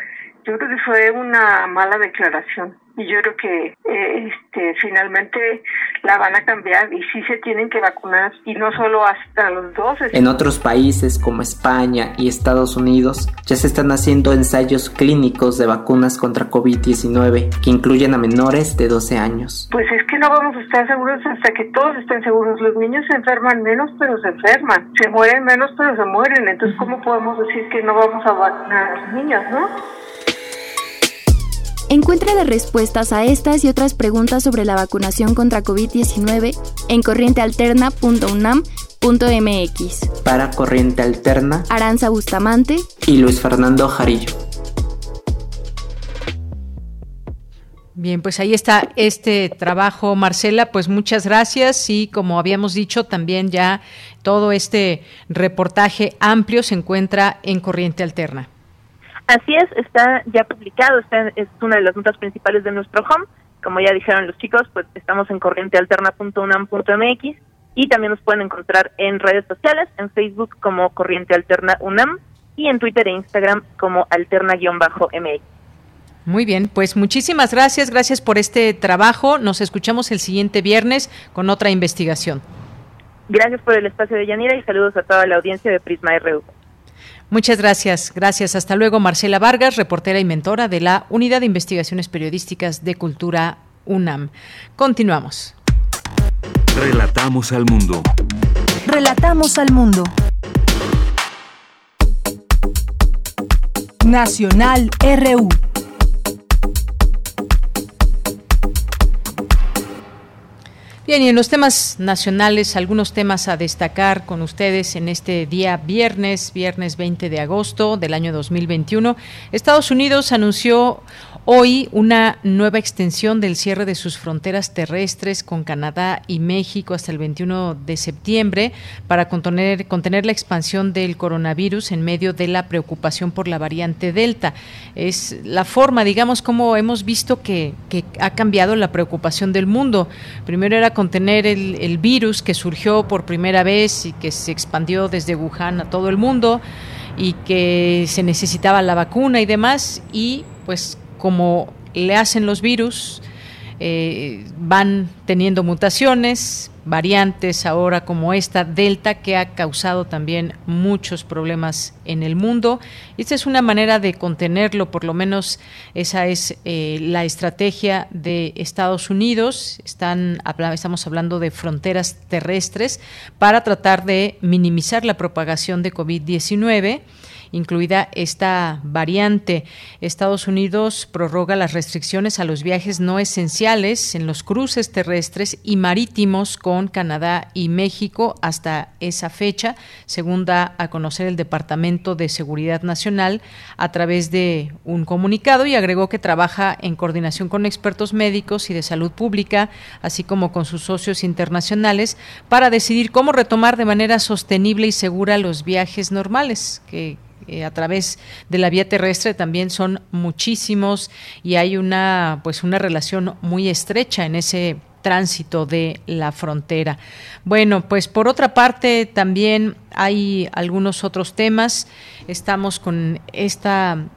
yo creo que fue una mala declaración y yo creo que eh, este, finalmente la van a cambiar y sí se tienen que vacunar y no solo hasta los 12. En otros países como España y Estados Unidos ya se están haciendo ensayos clínicos de vacunas contra COVID-19 que incluyen a menores de 12 años. Pues es que no vamos a estar seguros hasta que todos estén seguros. Los niños se enferman menos pero se enferman, se mueren menos pero se mueren. Entonces, ¿cómo podemos decir que no vamos a vacunar a los niños, no? Encuentra las respuestas a estas y otras preguntas sobre la vacunación contra COVID-19 en corrientealterna.unam.mx. Para Corriente Alterna, Aranza Bustamante y Luis Fernando Jarillo. Bien, pues ahí está este trabajo, Marcela. Pues muchas gracias y como habíamos dicho, también ya todo este reportaje amplio se encuentra en Corriente Alterna. Así es, está ya publicado, está, es una de las notas principales de nuestro home como ya dijeron los chicos, pues estamos en corrientealterna.unam.mx y también nos pueden encontrar en redes sociales, en Facebook como Corriente Alterna UNAM y en Twitter e Instagram como alterna-mx. Muy bien, pues muchísimas gracias, gracias por este trabajo. Nos escuchamos el siguiente viernes con otra investigación. Gracias por el espacio de Yanira y saludos a toda la audiencia de Prisma RU. Muchas gracias. Gracias. Hasta luego, Marcela Vargas, reportera y mentora de la Unidad de Investigaciones Periodísticas de Cultura UNAM. Continuamos. Relatamos al mundo. Relatamos al mundo. Nacional RU. Bien, y en los temas nacionales, algunos temas a destacar con ustedes en este día viernes, viernes 20 de agosto del año 2021. Estados Unidos anunció Hoy una nueva extensión del cierre de sus fronteras terrestres con Canadá y México hasta el 21 de septiembre para contener, contener la expansión del coronavirus en medio de la preocupación por la variante Delta. Es la forma, digamos, como hemos visto que, ha cambiado la preocupación del mundo. Primero era contener el, el virus que surgió por primera vez y que se expandió desde Wuhan a todo el mundo y que se necesitaba la vacuna y demás y pues como le hacen los virus, eh, van teniendo mutaciones, variantes ahora como esta Delta que ha causado también muchos problemas en el mundo. Esta es una manera de contenerlo, por lo menos esa es eh, la estrategia de Estados Unidos. Estamos hablando de fronteras terrestres para tratar de minimizar la propagación de COVID-19 incluida esta variante. Estados Unidos prorroga las restricciones a los viajes no esenciales en los cruces terrestres y marítimos con Canadá y México hasta esa fecha, según da a conocer el Departamento de Seguridad Nacional a través de un comunicado y agregó que trabaja en coordinación con expertos médicos y de salud pública, así como con sus socios internacionales, para decidir cómo retomar de manera sostenible y segura los viajes normales que eh, a través de la vía terrestre también son muchísimos y hay una pues una relación muy estrecha en ese tránsito de la frontera. Bueno, pues por otra parte también hay algunos otros temas. Estamos con esta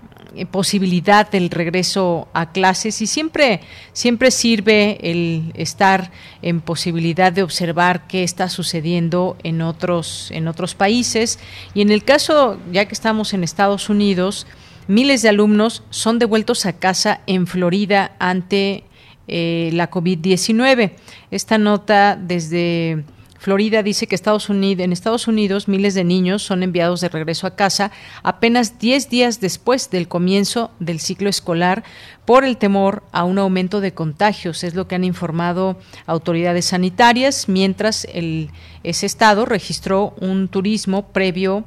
posibilidad del regreso a clases y siempre siempre sirve el estar en posibilidad de observar qué está sucediendo en otros en otros países. Y en el caso ya que estamos en Estados Unidos miles de alumnos son devueltos a casa en Florida ante eh, la COVID-19 esta nota desde Florida dice que Estados Unidos, en Estados Unidos miles de niños son enviados de regreso a casa apenas 10 días después del comienzo del ciclo escolar por el temor a un aumento de contagios, es lo que han informado autoridades sanitarias, mientras el, ese estado registró un turismo previo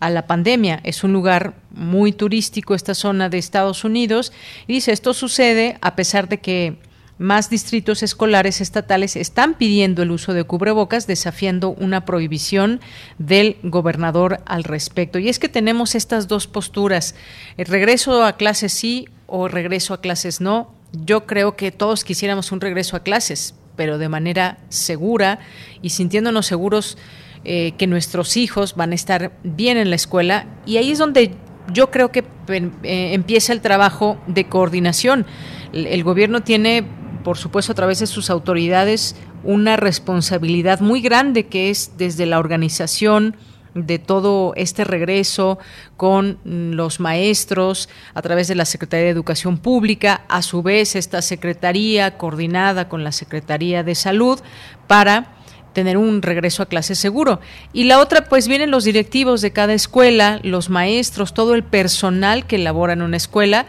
a la pandemia. Es un lugar muy turístico esta zona de Estados Unidos y dice esto sucede a pesar de que más distritos escolares estatales están pidiendo el uso de cubrebocas, desafiando una prohibición del gobernador al respecto. Y es que tenemos estas dos posturas, el regreso a clases sí o regreso a clases no. Yo creo que todos quisiéramos un regreso a clases, pero de manera segura y sintiéndonos seguros eh, que nuestros hijos van a estar bien en la escuela. Y ahí es donde yo creo que eh, empieza el trabajo de coordinación. el gobierno tiene por supuesto a través de sus autoridades, una responsabilidad muy grande que es desde la organización de todo este regreso con los maestros a través de la Secretaría de Educación Pública, a su vez esta Secretaría coordinada con la Secretaría de Salud para tener un regreso a clase seguro. Y la otra, pues vienen los directivos de cada escuela, los maestros, todo el personal que labora en una escuela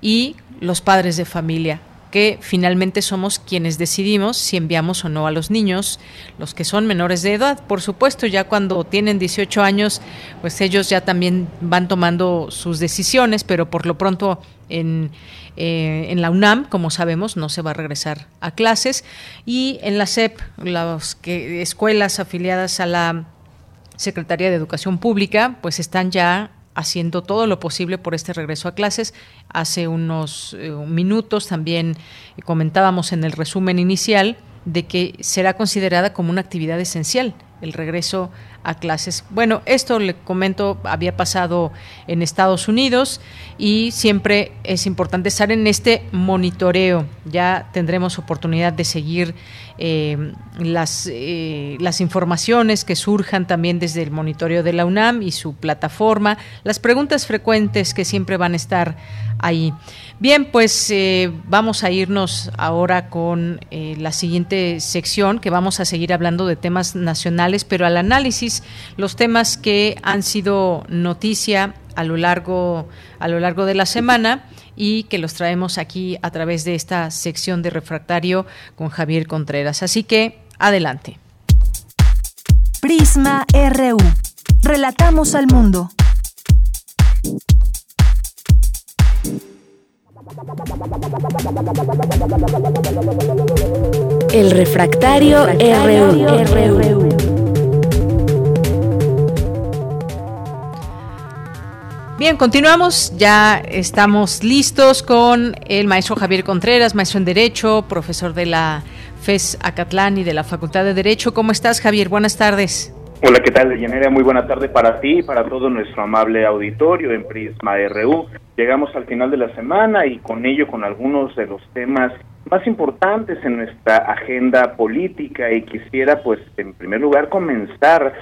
y los padres de familia que finalmente somos quienes decidimos si enviamos o no a los niños, los que son menores de edad. Por supuesto, ya cuando tienen 18 años, pues ellos ya también van tomando sus decisiones, pero por lo pronto en, eh, en la UNAM, como sabemos, no se va a regresar a clases y en la SEP, las que, escuelas afiliadas a la Secretaría de Educación Pública, pues están ya haciendo todo lo posible por este regreso a clases. Hace unos eh, minutos también comentábamos en el resumen inicial de que será considerada como una actividad esencial el regreso a clases. Bueno, esto le comento, había pasado en Estados Unidos y siempre es importante estar en este monitoreo. Ya tendremos oportunidad de seguir eh, las, eh, las informaciones que surjan también desde el monitoreo de la UNAM y su plataforma, las preguntas frecuentes que siempre van a estar ahí. Bien, pues eh, vamos a irnos ahora con la siguiente sección, que vamos a seguir hablando de temas nacionales, pero al análisis, los temas que han sido noticia a lo largo, a lo largo de la semana y que los traemos aquí a través de esta sección de refractario con Javier Contreras. Así que, adelante. Prisma RU. Relatamos al mundo. El refractario, RU. Bien, continuamos. Ya estamos listos con el maestro Javier Contreras, maestro en Derecho, profesor de la FES Acatlán y de la Facultad de Derecho. ¿Cómo estás, Javier? Buenas tardes. Hola, ¿qué tal, Yanera? Muy buena tarde para ti y para todo nuestro amable auditorio en Prisma RU. Llegamos al final de la semana y con ello con algunos de los temas más importantes en nuestra agenda política y quisiera pues en primer lugar comenzar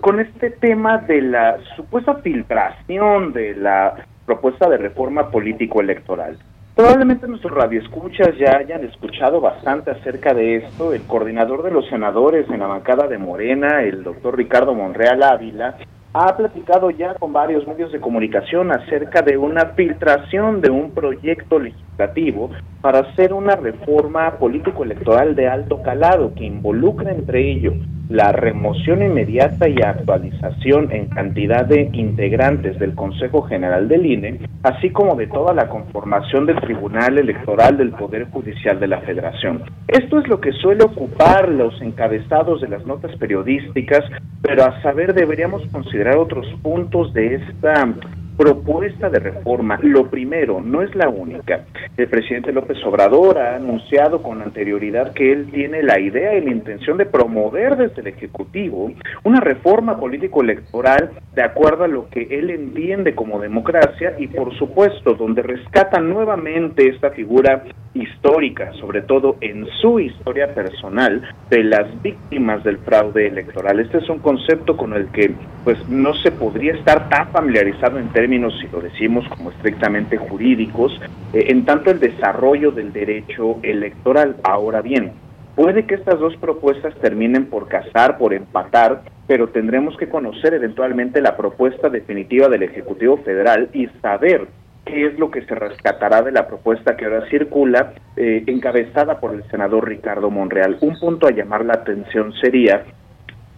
con este tema de la supuesta filtración de la propuesta de reforma político-electoral. Probablemente nuestros radioescuchas ya hayan escuchado bastante acerca de esto. El coordinador de los senadores en la bancada de Morena, el doctor Ricardo Monreal Ávila, ha platicado ya con varios medios de comunicación acerca de una filtración de un proyecto legislativo para hacer una reforma político-electoral de alto calado que involucre entre ellos la remoción inmediata y actualización en cantidad de integrantes del Consejo General del INE, así como de toda la conformación del Tribunal Electoral del Poder Judicial de la Federación. Esto es lo que suele ocupar los encabezados de las notas periodísticas, pero a saber deberíamos considerar otros puntos de esta propuesta de reforma. Lo primero, no es la única. El presidente López Obrador ha anunciado con anterioridad que él tiene la idea y la intención de promover desde el Ejecutivo una reforma político-electoral de acuerdo a lo que él entiende como democracia y por supuesto donde rescata nuevamente esta figura histórica, sobre todo en su historia personal, de las víctimas del fraude electoral. Este es un concepto con el que pues no se podría estar tan familiarizado en términos, si lo decimos como estrictamente jurídicos, eh, en tanto el desarrollo del derecho electoral. Ahora bien, puede que estas dos propuestas terminen por casar, por empatar, pero tendremos que conocer eventualmente la propuesta definitiva del Ejecutivo Federal y saber qué es lo que se rescatará de la propuesta que ahora circula, eh, encabezada por el senador Ricardo Monreal. Un punto a llamar la atención sería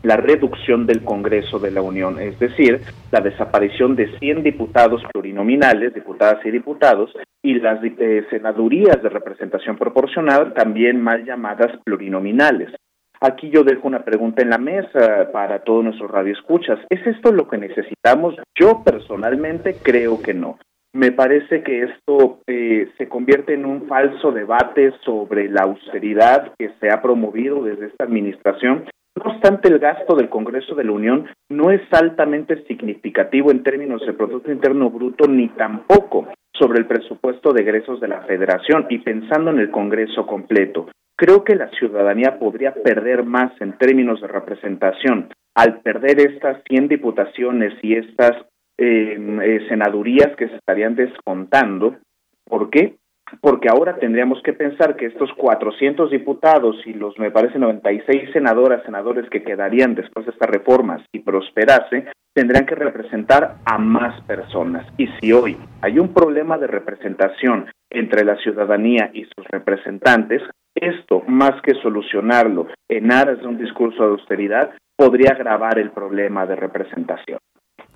la reducción del Congreso de la Unión, es decir, la desaparición de 100 diputados plurinominales, diputadas y diputados, y las eh, senadurías de representación proporcional, también mal llamadas plurinominales. Aquí yo dejo una pregunta en la mesa para todos nuestros radioescuchas. ¿Es esto lo que necesitamos? Yo personalmente creo que no. Me parece que esto eh, se convierte en un falso debate sobre la austeridad que se ha promovido desde esta administración no obstante, el gasto del Congreso de la Unión no es altamente significativo en términos de Producto Interno Bruto ni tampoco sobre el presupuesto de egresos de la Federación y pensando en el Congreso completo. Creo que la ciudadanía podría perder más en términos de representación al perder estas 100 diputaciones y estas eh, eh, senadurías que se estarían descontando. ¿Por qué? Porque ahora tendríamos que pensar que estos 400 diputados y los, me parece, 96 senadoras, senadores que quedarían después de esta reforma, si prosperase, tendrían que representar a más personas. Y si hoy hay un problema de representación entre la ciudadanía y sus representantes, esto, más que solucionarlo en aras de un discurso de austeridad, podría agravar el problema de representación.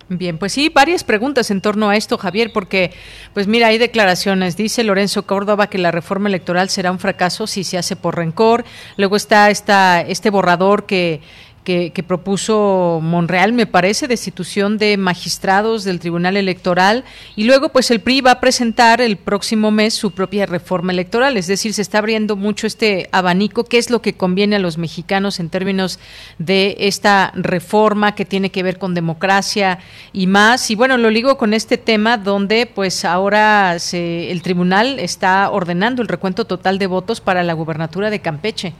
Bien, pues sí, varias preguntas en torno a esto, Javier, porque, pues mira, hay declaraciones. Dice Lorenzo Córdoba que la reforma electoral será un fracaso si se hace por rencor. Luego está esta, este borrador que que, propuso Monreal, me parece, destitución de magistrados del Tribunal Electoral y luego pues el PRI va a presentar el próximo mes su propia reforma electoral, es decir, se está abriendo mucho este abanico, qué es lo que conviene a los mexicanos en términos de esta reforma que tiene que ver con democracia y más. Y bueno, lo ligo con este tema donde pues ahora se, el tribunal está ordenando el recuento total de votos para la gubernatura de Campeche.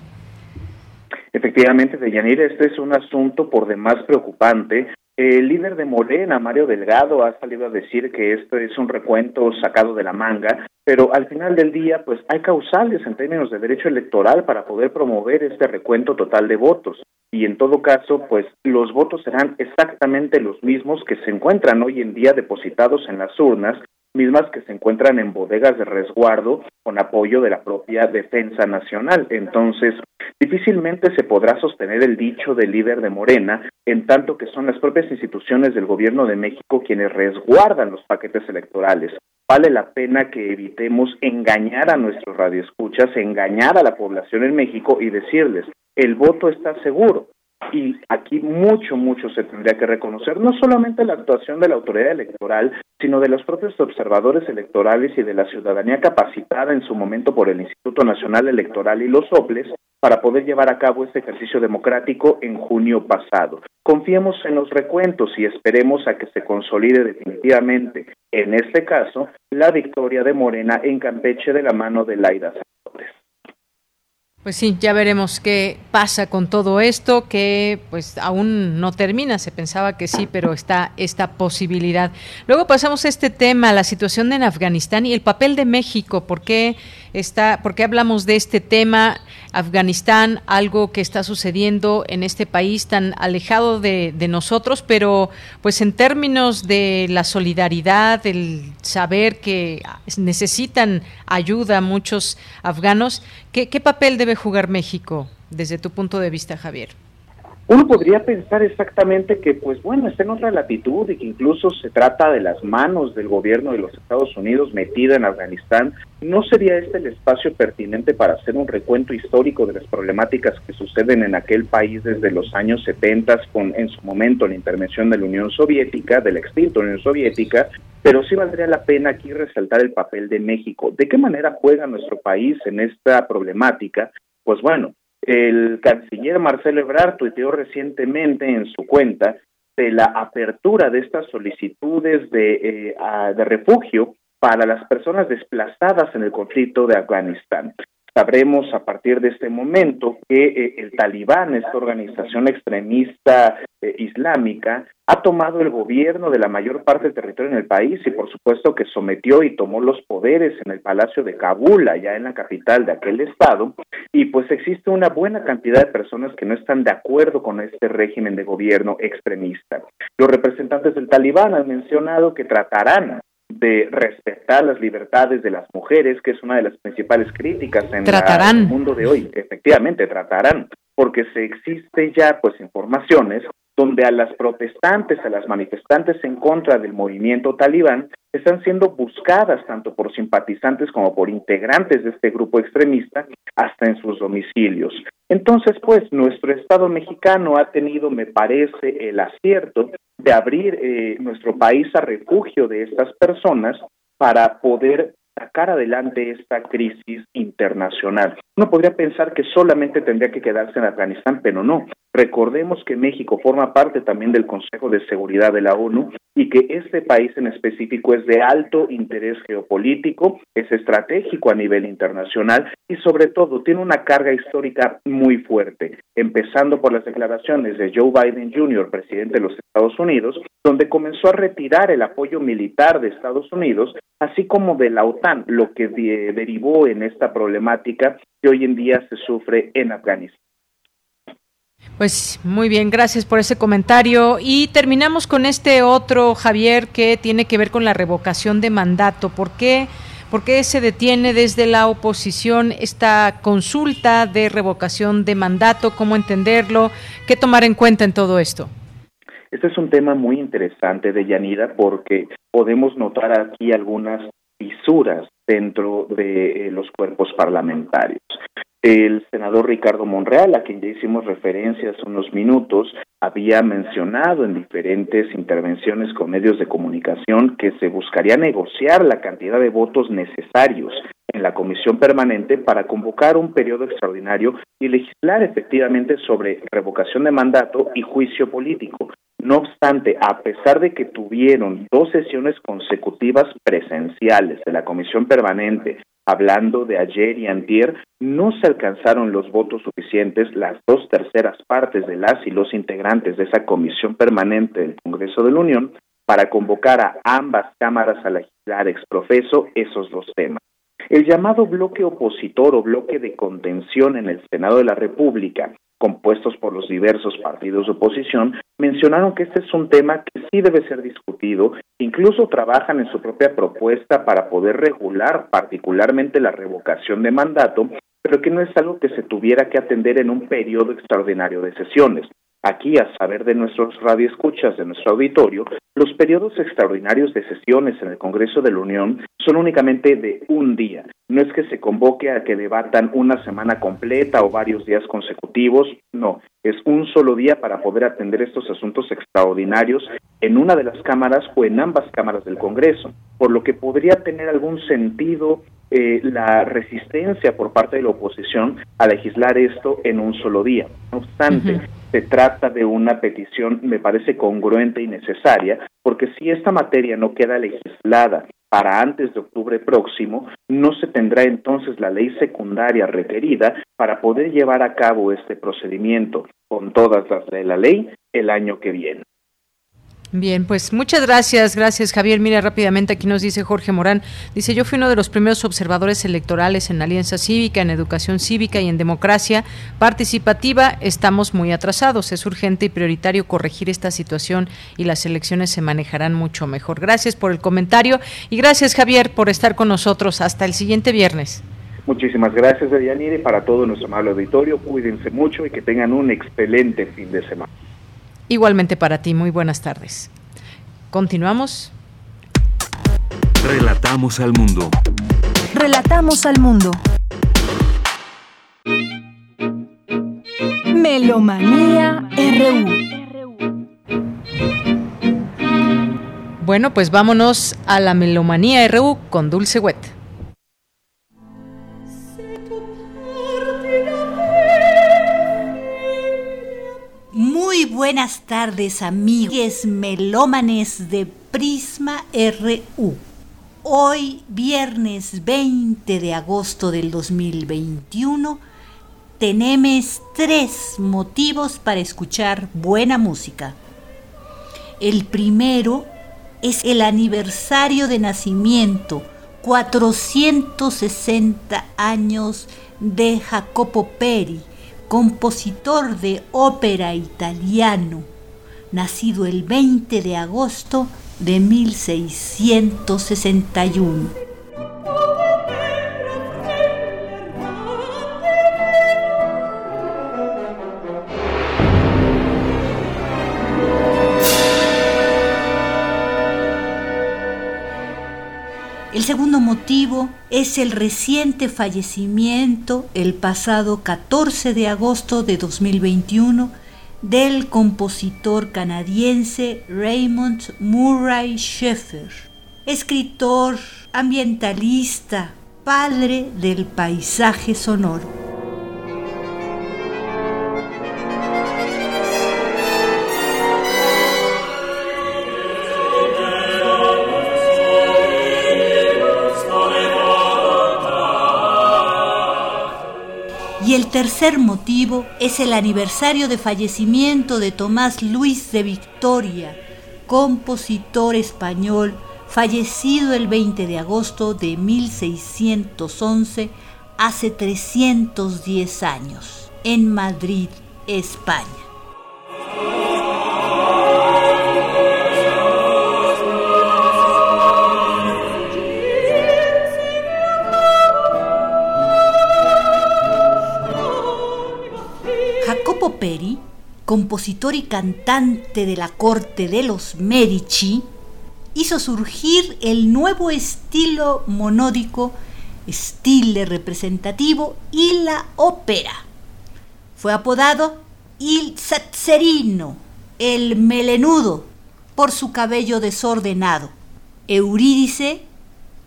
Efectivamente, Deyanira, este es un asunto por demás preocupante. El líder de Morena, Mario Delgado, ha salido a decir que esto es un recuento sacado de la manga, pero al final del día, pues hay causales en términos de derecho electoral para poder promover este recuento total de votos. Y en todo caso, pues los votos serán exactamente los mismos que se encuentran hoy en día depositados en las urnas mismas que se encuentran en bodegas de resguardo con apoyo de la propia Defensa Nacional. Entonces, difícilmente se podrá sostener el dicho del líder de Morena, en tanto que son las propias instituciones del Gobierno de México quienes resguardan los paquetes electorales. Vale la pena que evitemos engañar a nuestros radioescuchas, engañar a la población en México y decirles, el voto está seguro y aquí mucho, mucho se tendría que reconocer, no solamente la actuación de la autoridad electoral, sino de los propios observadores electorales y de la ciudadanía capacitada en su momento por el Instituto Nacional Electoral y los OPLES para poder llevar a cabo este ejercicio democrático en junio pasado. Confiemos en los recuentos y esperemos a que se consolide definitivamente, en este caso, la victoria de Morena en Campeche de la mano de Laida Sánchez. Pues sí, ya veremos qué pasa con todo esto, que pues aún no termina, se pensaba que sí, pero está esta posibilidad. Luego pasamos a este tema, la situación en Afganistán y el papel de México, ¿por qué, está, por qué hablamos de este tema? Afganistán, algo que está sucediendo en este país tan alejado de, nosotros, pero pues en términos de la solidaridad, el saber que necesitan ayuda muchos afganos, ¿qué, qué papel debe jugar México desde tu punto de vista, Javier? Uno podría pensar exactamente que, pues bueno, está en otra latitud y que incluso se trata de las manos del gobierno de los Estados Unidos metida en Afganistán. ¿No sería este el espacio pertinente para hacer un recuento histórico de las problemáticas que suceden en aquel país desde los años 70 con, en su momento, la intervención de la Unión Soviética, de la extinta Unión Soviética? Pero sí valdría la pena aquí resaltar el papel de México. ¿De qué manera juega nuestro país en esta problemática? Pues bueno, el canciller Marcelo Ebrard tuiteó recientemente en su cuenta de la apertura de estas solicitudes de, eh, de refugio para las personas desplazadas en el conflicto de Afganistán. Sabremos a partir de este momento que eh, el talibán, esta organización extremista eh, islámica, ha tomado el gobierno de la mayor parte del territorio en el país y por supuesto que sometió y tomó los poderes en el Palacio de Kabul, allá en la capital de aquel estado, y pues existe una buena cantidad de personas que no están de acuerdo con este régimen de gobierno extremista. Los representantes del talibán han mencionado que tratarán de respetar las libertades de las mujeres, que es una de las principales críticas en el mundo de hoy. Efectivamente, tratarán, porque se existe ya pues informaciones donde a las protestantes, a las manifestantes en contra del movimiento talibán, están siendo buscadas tanto por simpatizantes como por integrantes de este grupo extremista hasta en sus domicilios. Entonces, pues, nuestro Estado mexicano ha tenido, me parece, el acierto de abrir eh, nuestro país a refugio de estas personas para poder sacar adelante esta crisis internacional. Uno podría pensar que solamente tendría que quedarse en Afganistán, pero no. Recordemos que México forma parte también del Consejo de Seguridad de la ONU y que este país en específico es de alto interés geopolítico, es estratégico a nivel internacional y sobre todo tiene una carga histórica muy fuerte, empezando por las declaraciones de Joe Biden Jr., presidente de los Estados Unidos, donde comenzó a retirar el apoyo militar de Estados Unidos, así como de la OTAN, lo que derivó en esta problemática que hoy en día se sufre en Afganistán. Pues muy bien, gracias por ese comentario. Y terminamos con este otro, Javier, que tiene que ver con la revocación de mandato. ¿Por qué, ¿Por qué se detiene desde la oposición esta consulta de revocación de mandato? ¿Cómo entenderlo? ¿Qué tomar en cuenta en todo esto? Este es un tema muy interesante de Yanida porque podemos notar aquí algunas fisuras dentro de eh, los cuerpos parlamentarios. El senador Ricardo Monreal, a quien ya hicimos referencia hace unos minutos, había mencionado en diferentes intervenciones con medios de comunicación que se buscaría negociar la cantidad de votos necesarios en la comisión permanente para convocar un periodo extraordinario y legislar efectivamente sobre revocación de mandato y juicio político. No obstante, a pesar de que tuvieron dos sesiones consecutivas presenciales de la comisión permanente, hablando de ayer y antier, no se alcanzaron los votos suficientes, las dos terceras partes de las y los integrantes de esa comisión permanente del Congreso de la Unión, para convocar a ambas cámaras a legislar exprofeso esos dos temas. El llamado bloque opositor o bloque de contención en el Senado de la República, compuestos por los diversos partidos de oposición, mencionaron que este es un tema que sí debe ser discutido, incluso trabajan en su propia propuesta para poder regular particularmente la revocación de mandato, pero que no es algo que se tuviera que atender en un periodo extraordinario de sesiones. Aquí, a saber de nuestros radioescuchas, de nuestro auditorio, los periodos extraordinarios de sesiones en el Congreso de la Unión son únicamente de un día. No es que se convoque a que debatan una semana completa o varios días consecutivos, no, es un solo día para poder atender estos asuntos extraordinarios en una de las cámaras o en ambas cámaras del Congreso, por lo que podría tener algún sentido eh, la resistencia por parte de la oposición a legislar esto en un solo día. No obstante, se trata de una petición, me parece congruente y necesaria, porque si esta materia no queda legislada para antes de octubre próximo, no se tendrá entonces la ley secundaria requerida para poder llevar a cabo este procedimiento con todas las de la ley el año que viene. Bien, pues muchas gracias, gracias Javier. Mira rápidamente aquí nos dice Jorge Morán, dice yo fui uno de los primeros observadores electorales en Alianza Cívica, en Educación Cívica y en Democracia Participativa. Estamos muy atrasados, es urgente y prioritario corregir esta situación y las elecciones se manejarán mucho mejor. Gracias por el comentario y gracias Javier por estar con nosotros. Hasta el siguiente viernes. Muchísimas gracias, Deyanire, para todo nuestro amable auditorio. Cuídense mucho y que tengan un excelente fin de semana. Igualmente para ti, muy buenas tardes. Continuamos. Relatamos al mundo. Relatamos al mundo. Melomanía RU. Bueno, pues vámonos a la Melomanía RU con Dulce Wet. Muy buenas tardes amigos melómanes de Prisma RU. Hoy, viernes 20 de agosto del 2021, tenemos tres motivos para escuchar buena música. El primero es el aniversario de nacimiento, 460 años de Jacopo Peri, compositor de ópera italiano, nacido el 20 de agosto de 1661. Segundo motivo es el reciente fallecimiento el pasado 14 de agosto de 2021 del compositor canadiense Raymond Murray Schaeffer, escritor, ambientalista, padre del paisaje sonoro. Tercer motivo es el aniversario de fallecimiento de Tomás Luis de Victoria, compositor español, fallecido el 20 de agosto de 1611, hace 310 años, en Madrid, España. Compositor y cantante de la corte de los Medici, hizo surgir el nuevo estilo monódico estilo representativo y la ópera. Fue apodado Il Sazzerino, el melenudo, por su cabello desordenado. Eurídice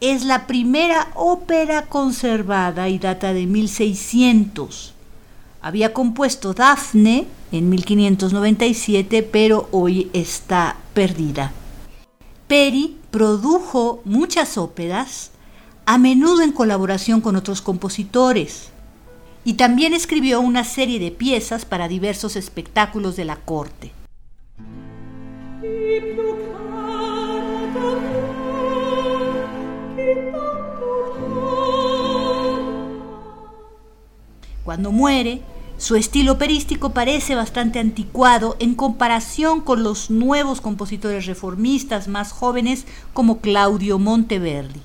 es la primera ópera conservada y data de 1600. Había compuesto Dafne en 1597, pero hoy está perdida. Peri produjo muchas óperas, a menudo en colaboración con otros compositores, y también escribió una serie de piezas para diversos espectáculos de la corte. Cuando muere, su estilo operístico parece bastante anticuado en comparación con los nuevos compositores reformistas más jóvenes como Claudio Monteverdi.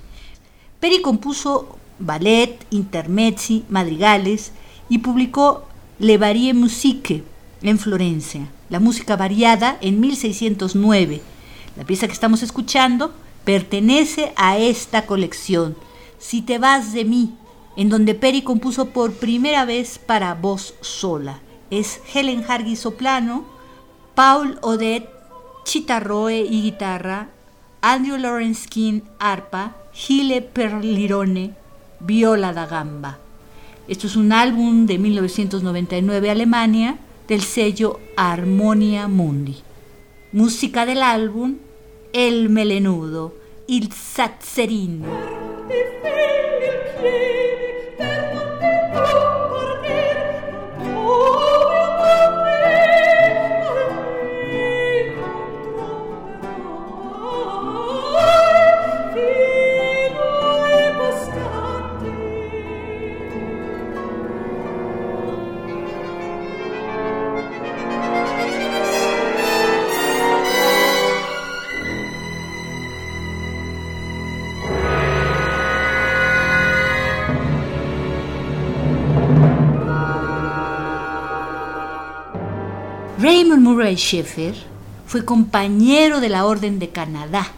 Peri compuso ballet, intermezzi, madrigales y publicó Le Varie Musique en Florencia, la música variada en 1609. La pieza que estamos escuchando pertenece a esta colección. Si te vas de mí, en donde Peri compuso por primera vez para voz sola. Es Helen Hargy soplano, Paul Odette chitarroe y guitarra, Andrew Lawrence King arpa, Gile Perlirone viola da gamba. Esto es un álbum de 1999 Alemania del sello Harmonia Mundi. Música del álbum El Melenudo, Il Zazzerino. Raymond Murray Schaeffer fue compañero de la Orden de Canadá.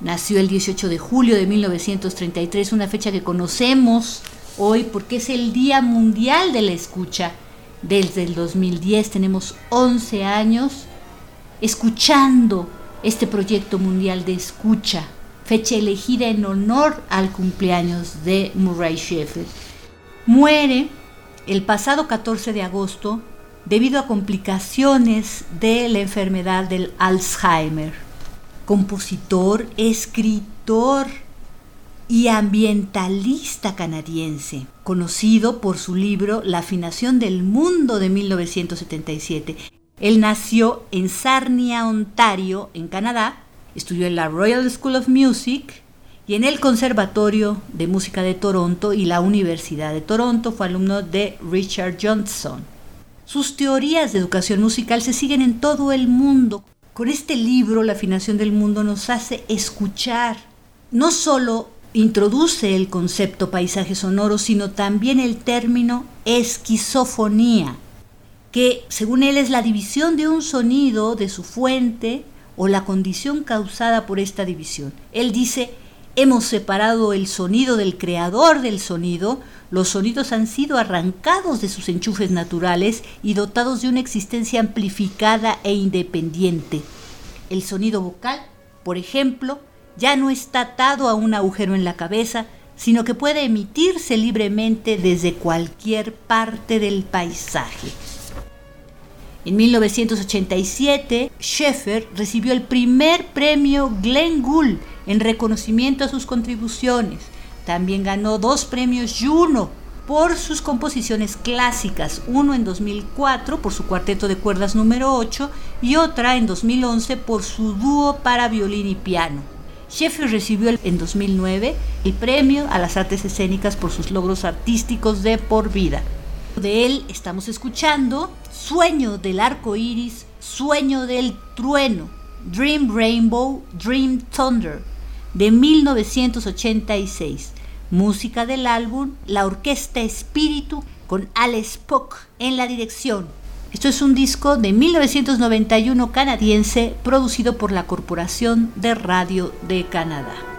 Nació el 18 de julio de 1933, una fecha que conocemos hoy porque es el Día Mundial de la Escucha. Desde el 2010 tenemos 11 años escuchando este proyecto mundial de escucha, fecha elegida en honor al cumpleaños de Murray Schaeffer. Muere el pasado 14 de agosto debido a complicaciones de la enfermedad del Alzheimer. Compositor, escritor y ambientalista canadiense, conocido por su libro La afinación del mundo de 1977. Él nació en Sarnia, Ontario, en Canadá, estudió en la Royal School of Music y en el Conservatorio de Música de Toronto y la Universidad de Toronto fue alumno de Richard Johnson. Sus teorías de educación musical se siguen en todo el mundo. Con este libro, La afinación del mundo, nos hace escuchar. No solo introduce el concepto paisaje sonoro, sino también el término esquizofonía, que según él es la división de un sonido de su fuente o la condición causada por esta división. Él dice, hemos separado el sonido del creador del sonido, los sonidos han sido arrancados de sus enchufes naturales y dotados de una existencia amplificada e independiente. El sonido vocal, por ejemplo, ya no está atado a un agujero en la cabeza, sino que puede emitirse libremente desde cualquier parte del paisaje. En 1987, Schaeffer recibió el primer premio Glenn Gould en reconocimiento a sus contribuciones. También ganó dos premios Juno por sus composiciones clásicas, uno en 2004 por su cuarteto de cuerdas número 8 y otra en 2011 por su dúo para violín y piano. Sheffield recibió en 2009 el premio a las artes escénicas por sus logros artísticos de por vida. De él estamos escuchando Sueño del arco iris, Sueño del trueno, Dream Rainbow, Dream Thunder, de 1986. Música del álbum La Orquesta Espíritu con Alex Pock en la dirección. Esto es un disco de 1991 canadiense producido por la Corporación de Radio de Canadá.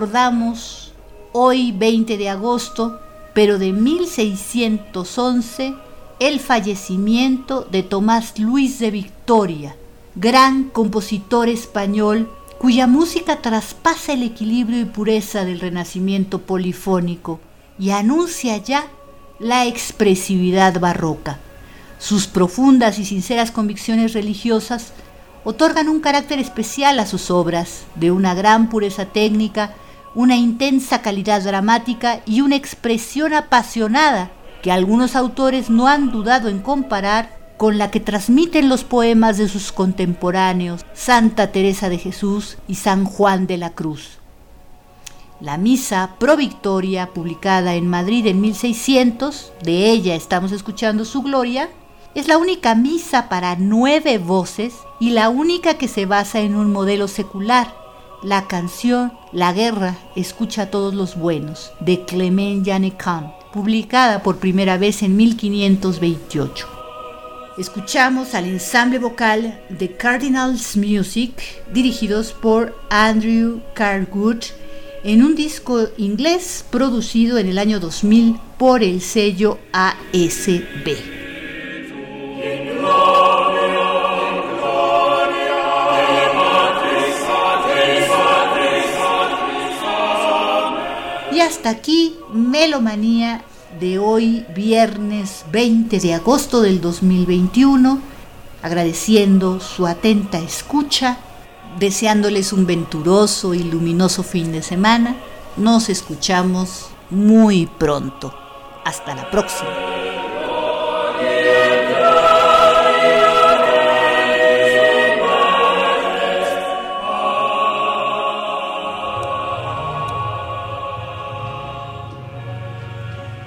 Recordamos hoy 20 de agosto, pero de 1611, el fallecimiento de Tomás Luis de Victoria, gran compositor español cuya música traspasa el equilibrio y pureza del renacimiento polifónico y anuncia ya la expresividad barroca. Sus profundas y sinceras convicciones religiosas otorgan un carácter especial a sus obras, de una gran pureza técnica, una intensa calidad dramática y una expresión apasionada que algunos autores no han dudado en comparar con la que transmiten los poemas de sus contemporáneos Santa Teresa de Jesús y San Juan de la Cruz. La misa Pro Victoria, publicada en Madrid en 1600, de ella estamos escuchando su gloria, es la única misa para nueve voces y la única que se basa en un modelo secular, la canción La guerra escucha a todos los buenos, de Clement Janecan, publicada por primera vez en 1528. Escuchamos al ensamble vocal de Cardinals Music, dirigidos por Andrew Carwood, en un disco inglés producido en el año 2000 por el sello ASB. Hasta aquí Melomanía de hoy, viernes 20 de agosto del 2021, agradeciendo su atenta escucha, deseándoles un venturoso y luminoso fin de semana. Nos escuchamos muy pronto. Hasta la próxima.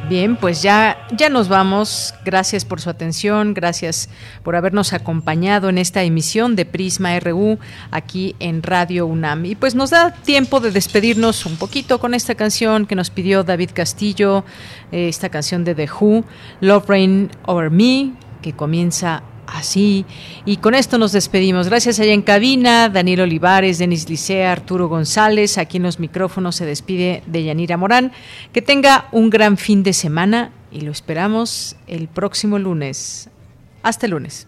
Bien, pues ya, ya nos vamos. Gracias por su atención, gracias por habernos acompañado en esta emisión de Prisma RU aquí en Radio UNAM. Y pues nos da tiempo de despedirnos un poquito con esta canción que nos pidió David Castillo, eh, esta canción de The Who, Love Rain Over Me, que comienza así. Y con esto nos despedimos. Gracias allá en cabina, Daniel Olivares, Denis Licea, Arturo González. Aquí en los micrófonos se despide de Yanira Morán. Que tenga un gran fin de semana y lo esperamos el próximo lunes. Hasta el lunes.